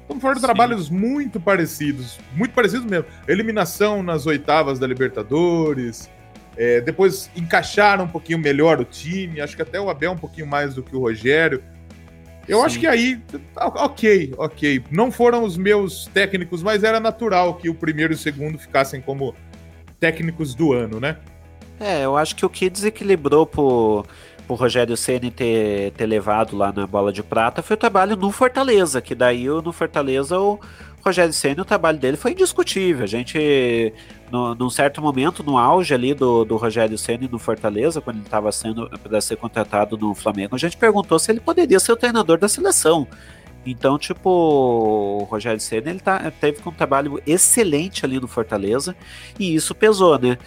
Então foram Sim. trabalhos muito parecidos, muito parecidos mesmo. Eliminação nas oitavas da Libertadores, é, depois encaixaram um pouquinho melhor o time, acho que até o Abel um pouquinho mais do que o Rogério. Eu Sim. acho que aí, ok, ok. Não foram os meus técnicos, mas era natural que o primeiro e o segundo ficassem como técnicos do ano, né? É, eu acho que o que desequilibrou pro, pro Rogério Ceni ter, ter levado lá na bola de prata foi o trabalho no Fortaleza, que daí no Fortaleza o Rogério Ceni, o trabalho dele foi indiscutível. A gente, no, num certo momento, no auge ali do, do Rogério Ceni no Fortaleza, quando ele estava sendo para ser contratado no Flamengo, a gente perguntou se ele poderia ser o treinador da seleção. Então, tipo, o Rogério Senna, ele tá, teve um trabalho excelente ali no Fortaleza e isso pesou, né?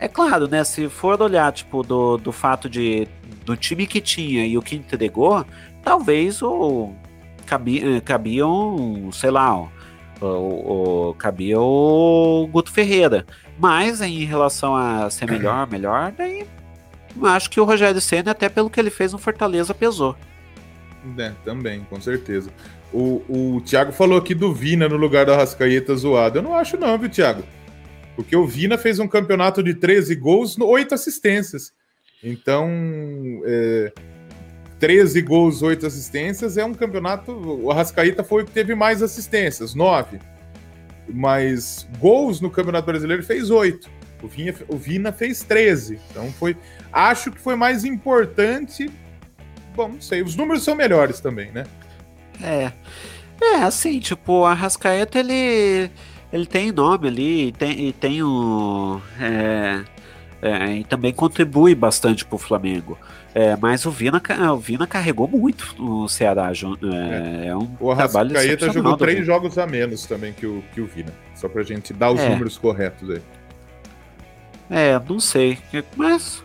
É claro, né? Se for olhar, tipo, do, do fato de do time que tinha e o que entregou, talvez o cabia, eh, cabia um, sei lá, o, o, cabia o Guto Ferreira. Mas em relação a ser melhor, melhor, daí acho que o Rogério Senna, até pelo que ele fez no Fortaleza, pesou. É, também, com certeza. O, o Thiago falou aqui do Vina no lugar da Rascaeta zoado. Eu não acho, não, viu, Thiago? Porque o Vina fez um campeonato de 13 gols, 8 assistências. Então, é, 13 gols, 8 assistências é um campeonato. O Arrascaeta foi o que teve mais assistências, 9. Mas gols no Campeonato Brasileiro fez 8. O Vina, o Vina fez 13. Então foi. Acho que foi mais importante bom, não sei. Os números são melhores também, né? É. É, assim, tipo, a Rascaeta, ele, ele tem nome ali e tem, e tem um. É, é, e também contribui bastante para o Flamengo. É, mas o Vina, o Vina carregou muito o Ceará. É, é. um o Arrascaeta jogou três jogos a menos também que o, que o Vina. Só para a gente dar os é. números corretos aí. É, não sei. Mas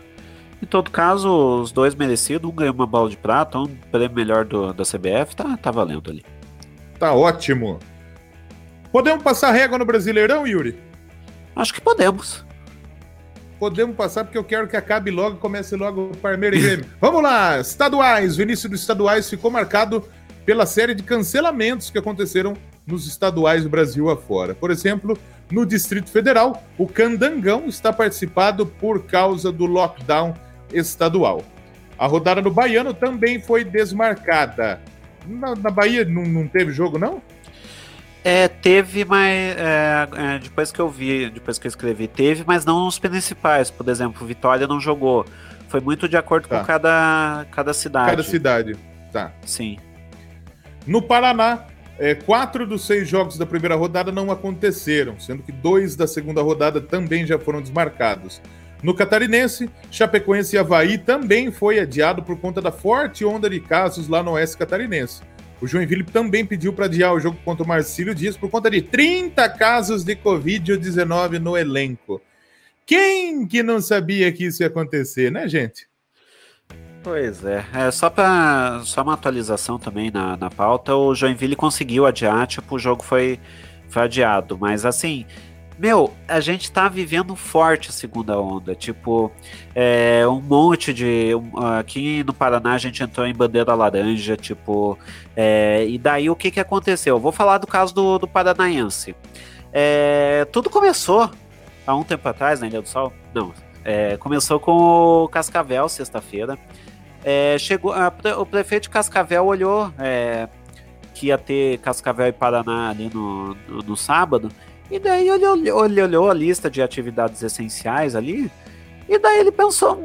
em todo caso, os dois merecidos, um ganhou uma bola de prata, um prêmio melhor do, da CBF, tá, tá valendo ali. Tá ótimo. Podemos passar régua no Brasileirão, Yuri? Acho que podemos. Podemos passar porque eu quero que acabe logo, comece logo o Parmeira e Grêmio. Vamos lá, estaduais. O início dos estaduais ficou marcado pela série de cancelamentos que aconteceram nos estaduais do Brasil afora. Por exemplo, no Distrito Federal, o Candangão está participado por causa do lockdown estadual. A rodada do Baiano também foi desmarcada. Na, na Bahia não, não, teve jogo, não? É, teve, mas é, é, depois que eu vi, depois que eu escrevi, teve, mas não os principais. Por exemplo, Vitória não jogou. Foi muito de acordo tá. com cada, cada cidade. Cada cidade, tá. Sim. No Paraná, é, quatro dos seis jogos da primeira rodada não aconteceram, sendo que dois da segunda rodada também já foram desmarcados. No Catarinense, Chapecoense e Havaí também foi adiado por conta da forte onda de casos lá no Oeste Catarinense. O Joinville também pediu para adiar o jogo contra o Marcílio Dias por conta de 30 casos de Covid-19 no elenco. Quem que não sabia que isso ia acontecer, né, gente? Pois é. é só para só uma atualização também na, na pauta, o Joinville conseguiu adiar, tipo, o jogo foi, foi adiado, mas assim, meu, a gente tá vivendo forte a segunda onda. Tipo, é, um monte de. Um, aqui no Paraná a gente entrou em bandeira laranja, tipo. É, e daí o que que aconteceu? vou falar do caso do, do Paranaense. É, tudo começou há um tempo atrás, na Ilha do Sol? Não. É, começou com o Cascavel, sexta-feira. É, chegou, a, o prefeito de Cascavel olhou é, que ia ter Cascavel e Paraná ali no, no, no sábado. E daí ele olhou, ele olhou a lista de atividades essenciais ali, e daí ele pensou: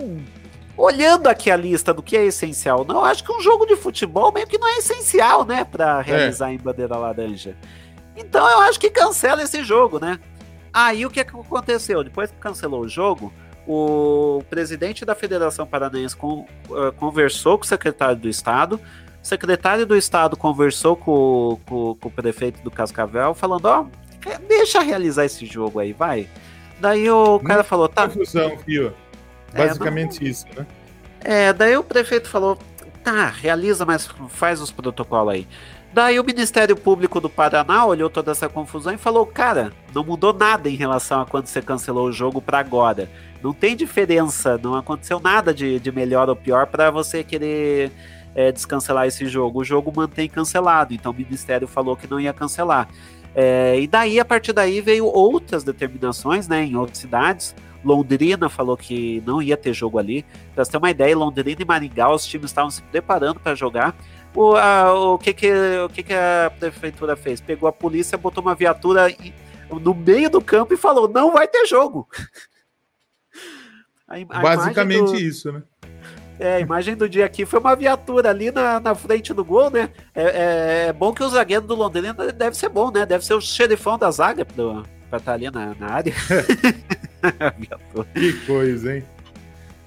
olhando aqui a lista do que é essencial, não, acho que um jogo de futebol meio que não é essencial, né, para realizar é. em bandeira laranja. Então eu acho que cancela esse jogo, né? Aí o que, é aconteceu? Depois que cancelou o jogo, o presidente da Federação Paranaense uh, conversou com o secretário do Estado. O secretário do Estado conversou com, com, com o prefeito do Cascavel, falando: Ó, oh, deixa realizar esse jogo aí, vai. Daí o cara falou: tá. Confusão, fio. É, Basicamente é, não... isso, né? É, daí o prefeito falou: tá, realiza, mas faz os protocolos aí. Daí o Ministério Público do Paraná olhou toda essa confusão e falou: cara, não mudou nada em relação a quando você cancelou o jogo para agora. Não tem diferença, não aconteceu nada de, de melhor ou pior para você querer é, descancelar esse jogo. O jogo mantém cancelado, então o Ministério falou que não ia cancelar. É, e daí, a partir daí, veio outras determinações né, em outras cidades. Londrina falou que não ia ter jogo ali. Pra você ter uma ideia, Londrina e Maringá, os times estavam se preparando para jogar. O, a, o, que, que, o que, que a prefeitura fez? Pegou a polícia, botou uma viatura no meio do campo e falou: não vai ter jogo. A, a Basicamente do, isso, né? É, a imagem do dia aqui foi uma viatura ali na, na frente do gol, né? É, é, é bom que o zagueiro do Londrina deve ser bom, né? Deve ser o xerifão da zaga pro, pra estar tá ali na, na área. que coisa, hein?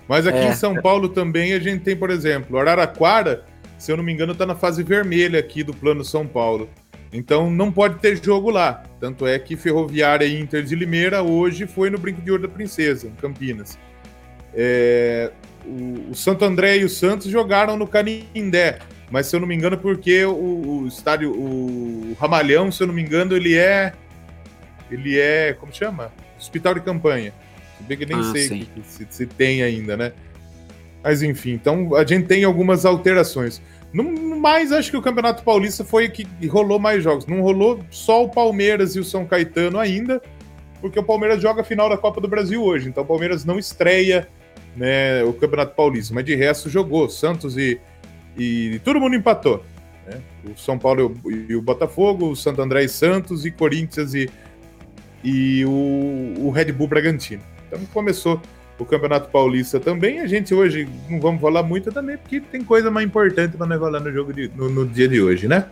Mas aqui é. em São Paulo também a gente tem, por exemplo, Araraquara se eu não me engano, está na fase vermelha aqui do Plano São Paulo. Então não pode ter jogo lá. Tanto é que Ferroviária e Inter de Limeira hoje foi no Brinco de Ouro da Princesa, em Campinas. É, o, o, Santo André e o Santos jogaram no Canindé, mas se eu não me engano, porque o, o estádio, o, Ramalhão, se eu não me engano, ele é. Ele é. Como chama? Hospital de campanha. Se bem que nem ah, sei se, se tem ainda, né? Mas enfim, então a gente tem algumas alterações. No mais, acho que o Campeonato Paulista foi que rolou mais jogos. Não rolou só o Palmeiras e o São Caetano ainda, porque o Palmeiras joga a final da Copa do Brasil hoje. Então o Palmeiras não estreia né, o Campeonato Paulista, mas de resto jogou. Santos e, e todo mundo empatou. Né? O São Paulo e o Botafogo, o Santo André e Santos, e Corinthians e, e o, o Red Bull Bragantino. Então começou o Campeonato Paulista também. A gente hoje não vamos falar muito também, porque tem coisa mais importante para nós falar no jogo de, no, no, dia de hoje, né?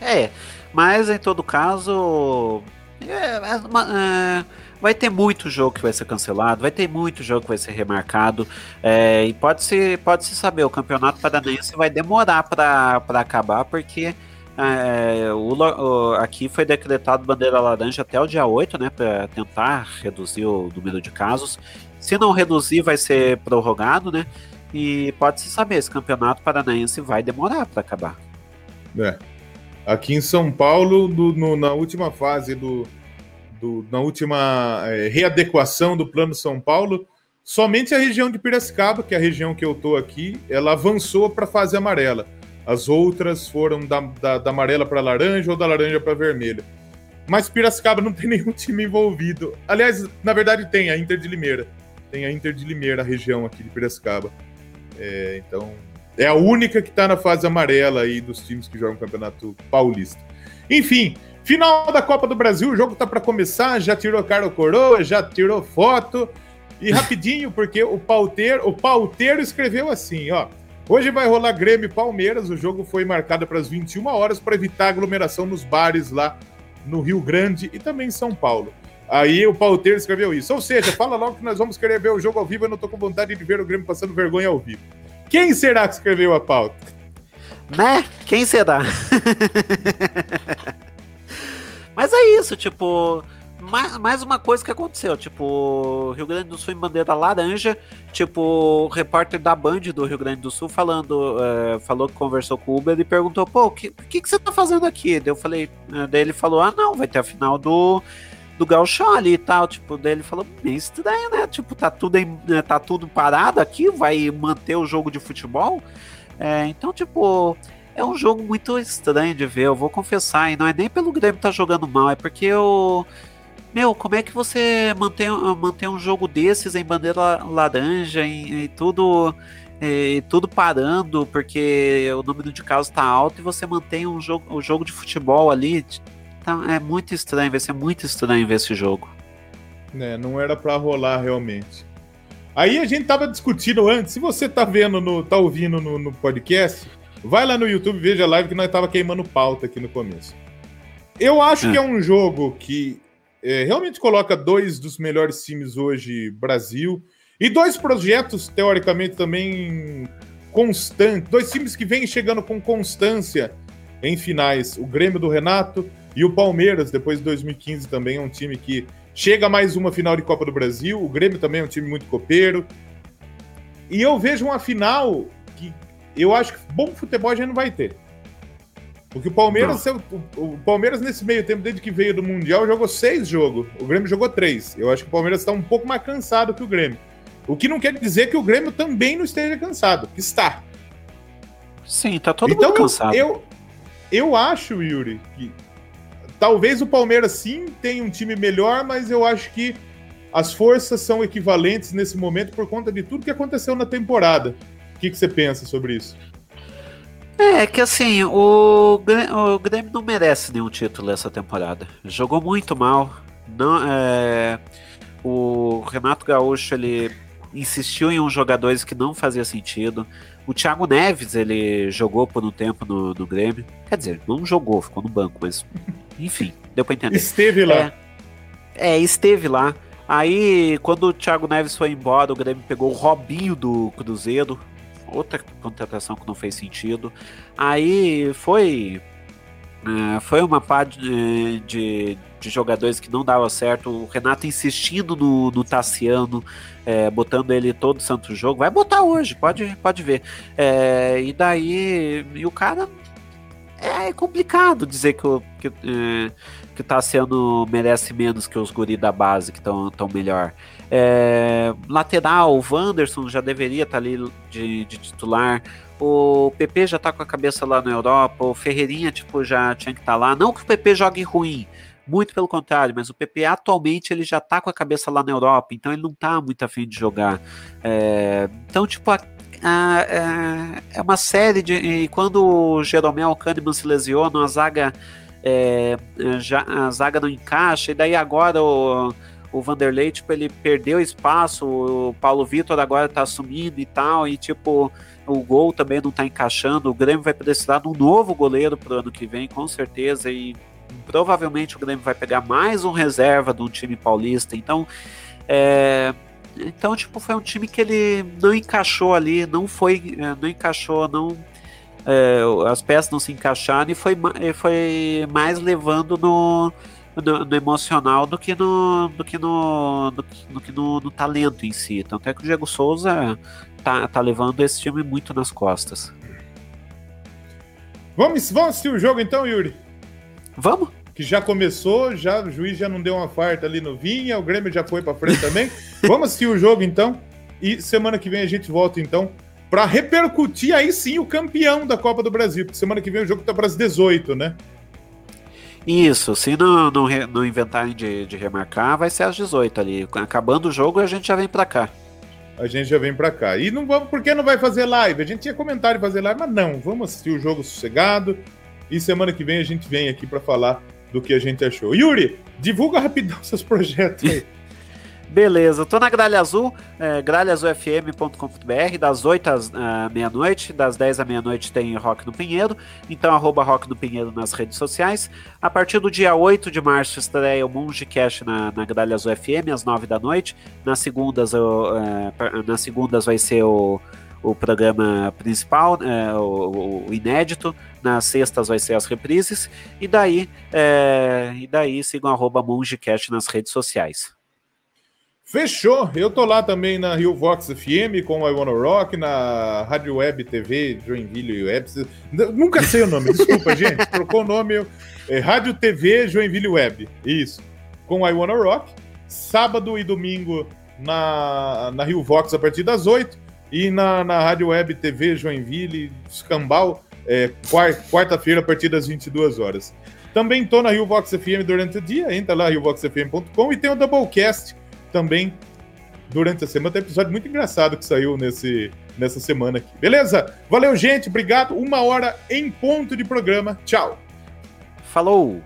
É, mas em todo caso. É, é, é, vai ter muito jogo que vai ser cancelado, vai ter muito jogo que vai ser remarcado. É, e pode se, pode se saber, o Campeonato Paranaense vai demorar para acabar, porque. É, o, o, aqui foi decretado bandeira laranja até o dia 8, né, para tentar reduzir o número de casos. Se não reduzir, vai ser prorrogado, né? E pode-se saber, esse campeonato paranaense vai demorar para acabar. É. Aqui em São Paulo, do, no, na última fase do, do na última é, readequação do Plano São Paulo, somente a região de Piracicaba, que é a região que eu tô aqui, ela avançou para a fase amarela. As outras foram da, da, da amarela para laranja ou da laranja para vermelha. Mas Piracicaba não tem nenhum time envolvido. Aliás, na verdade tem a Inter de Limeira tem a Inter de Limeira, a região aqui de Piracicaba. É, então, é a única que está na fase amarela aí dos times que jogam o Campeonato Paulista. Enfim, final da Copa do Brasil, o jogo tá para começar, já tirou cara coroa, já tirou foto. E rapidinho, porque o pauteiro, o pauteiro escreveu assim, ó. Hoje vai rolar Grêmio e Palmeiras, o jogo foi marcado para as 21 horas para evitar aglomeração nos bares lá no Rio Grande e também em São Paulo. Aí o pauteiro escreveu isso. Ou seja, fala logo que nós vamos querer ver o jogo ao vivo. Eu não tô com vontade de ver o Grêmio passando vergonha ao vivo. Quem será que escreveu a pauta? Né? Quem será? Mas é isso, tipo. Mais, mais uma coisa que aconteceu, tipo, Rio Grande do Sul em bandeira laranja, tipo, o repórter da Band do Rio Grande do Sul falando, é, falou que conversou com o Uber e perguntou, pô, o que, que, que você tá fazendo aqui? Daí eu falei, daí ele falou, ah, não, vai ter a final do do Galchão ali e tal, tipo, daí ele falou, bem estranho, né? Tipo, tá tudo, em, né, tá tudo parado aqui, vai manter o jogo de futebol. É, então, tipo, é um jogo muito estranho de ver, eu vou confessar, e não é nem pelo Grêmio tá jogando mal, é porque eu. Meu, como é que você mantém, mantém um jogo desses em bandeira laranja e, e tudo. E tudo parando porque o número de casos está alto e você mantém um jogo, um jogo de futebol ali Tá, é muito estranho, vai ser muito estranho ver esse jogo. É, não era para rolar realmente. Aí a gente tava discutindo antes. Se você tá vendo, no, tá ouvindo no, no podcast, vai lá no YouTube, veja a live que nós tava queimando pauta aqui no começo. Eu acho é. que é um jogo que é, realmente coloca dois dos melhores times hoje, Brasil, e dois projetos, teoricamente, também constantes. Dois times que vêm chegando com constância em finais. O Grêmio do Renato e o Palmeiras, depois de 2015, também é um time que chega a mais uma final de Copa do Brasil. O Grêmio também é um time muito copeiro. E eu vejo uma final eu acho que bom futebol a gente não vai ter. Porque o Palmeiras, o, o, Palmeiras, nesse meio tempo, desde que veio do Mundial, jogou seis jogos. O Grêmio jogou três. Eu acho que o Palmeiras está um pouco mais cansado que o Grêmio. O que não quer dizer que o Grêmio também não esteja cansado, está. Sim, tá todo então, mundo cansado. Eu, eu acho, Yuri, que talvez o Palmeiras sim tenha um time melhor, mas eu acho que as forças são equivalentes nesse momento por conta de tudo que aconteceu na temporada. O que, que você pensa sobre isso? É, que assim, o, o Grêmio não merece nenhum título essa temporada. Jogou muito mal. Não, é, o Renato Gaúcho ele insistiu em uns jogadores que não fazia sentido. O Thiago Neves ele jogou por um tempo no, no Grêmio. Quer dizer, não jogou, ficou no banco, mas enfim, deu para entender. Esteve lá. É, é, esteve lá. Aí, quando o Thiago Neves foi embora, o Grêmio pegou o Robinho do Cruzeiro, outra contratação que não fez sentido. Aí foi uh, foi uma parte de, de, jogadores que não dava certo. O Renato insistindo no, no Tassiano, é, botando ele todo santo jogo. Vai botar hoje, pode, pode ver. É, e daí, e o cara é complicado dizer que o, que, é, que Tassiano merece menos que os guri da base que estão tão melhor. É, lateral, o Wanderson já deveria estar tá ali de, de, titular. O PP já está com a cabeça lá na Europa. O Ferreirinha, tipo, já tinha que estar tá lá. Não que o PP jogue ruim, muito pelo contrário, mas o PP atualmente ele já está com a cabeça lá na Europa, então ele não está muito afim de jogar. É, então, tipo, a, a, a, é uma série de. E quando o Jeromel Kahneman se lesiona, a zaga. É, já, a zaga não encaixa, e daí agora o o Vanderlei, tipo, ele perdeu espaço, o Paulo Vitor agora tá assumindo e tal, e tipo, o gol também não tá encaixando, o Grêmio vai precisar de um novo goleiro pro ano que vem, com certeza, e provavelmente o Grêmio vai pegar mais um reserva de um time paulista, então, é, então, tipo, foi um time que ele não encaixou ali, não foi, é, não encaixou, não é, as peças não se encaixaram e foi, foi mais levando no no, no, emocional do que no do que no do, do que no, no, talento em si. Tanto é que o Diego Souza tá, tá levando esse time muito nas costas. Vamos, vamos assistir o jogo então, Yuri? Vamos? Que já começou, já o juiz já não deu uma farta ali no Vinha, o Grêmio já foi para frente também. vamos assistir o jogo então e semana que vem a gente volta então para repercutir aí sim o campeão da Copa do Brasil, porque semana que vem o jogo tá para as 18, né? Isso, se não, não, não inventarem de, de remarcar, vai ser às 18 ali. Acabando o jogo, a gente já vem para cá. A gente já vem para cá. E não vamos, por que não vai fazer live? A gente tinha comentário de fazer live, mas não, vamos assistir o jogo sossegado. E semana que vem a gente vem aqui para falar do que a gente achou. Yuri, divulga rapidão seus projetos aí. Beleza, tô na Gralha Azul, é, gralhaazulfm.com.br, das 8 às uh, meia-noite, das 10 à meia-noite tem Rock no Pinheiro, então arroba Rock no Pinheiro nas redes sociais. A partir do dia 8 de março estreia o Mongecast na, na Gralha Azul FM, às 9 da noite. Nas segundas, uh, nas segundas vai ser o, o programa principal, uh, o, o, inédito. Nas sextas vai ser as reprises. E daí, é, e daí sigam arroba Mongecast nas redes sociais. Fechou. Eu tô lá também na Rio Vox FM com I Wanna Rock, na Rádio Web TV Joinville Web. Nunca sei o nome, desculpa, gente. Trocou o nome. É, Rádio TV Joinville Web. Isso. Com I Wanna Rock. Sábado e domingo na, na Rio Vox a partir das 8. E na, na Rádio Web TV Joinville, Escambau, é, quarta-feira a partir das 22 horas. Também tô na Rio Vox FM durante o dia. Entra lá, riovoxfm.com. E tem o Doublecast também durante a semana. Tem um episódio muito engraçado que saiu nesse, nessa semana aqui. Beleza? Valeu, gente. Obrigado. Uma hora em ponto de programa. Tchau. Falou!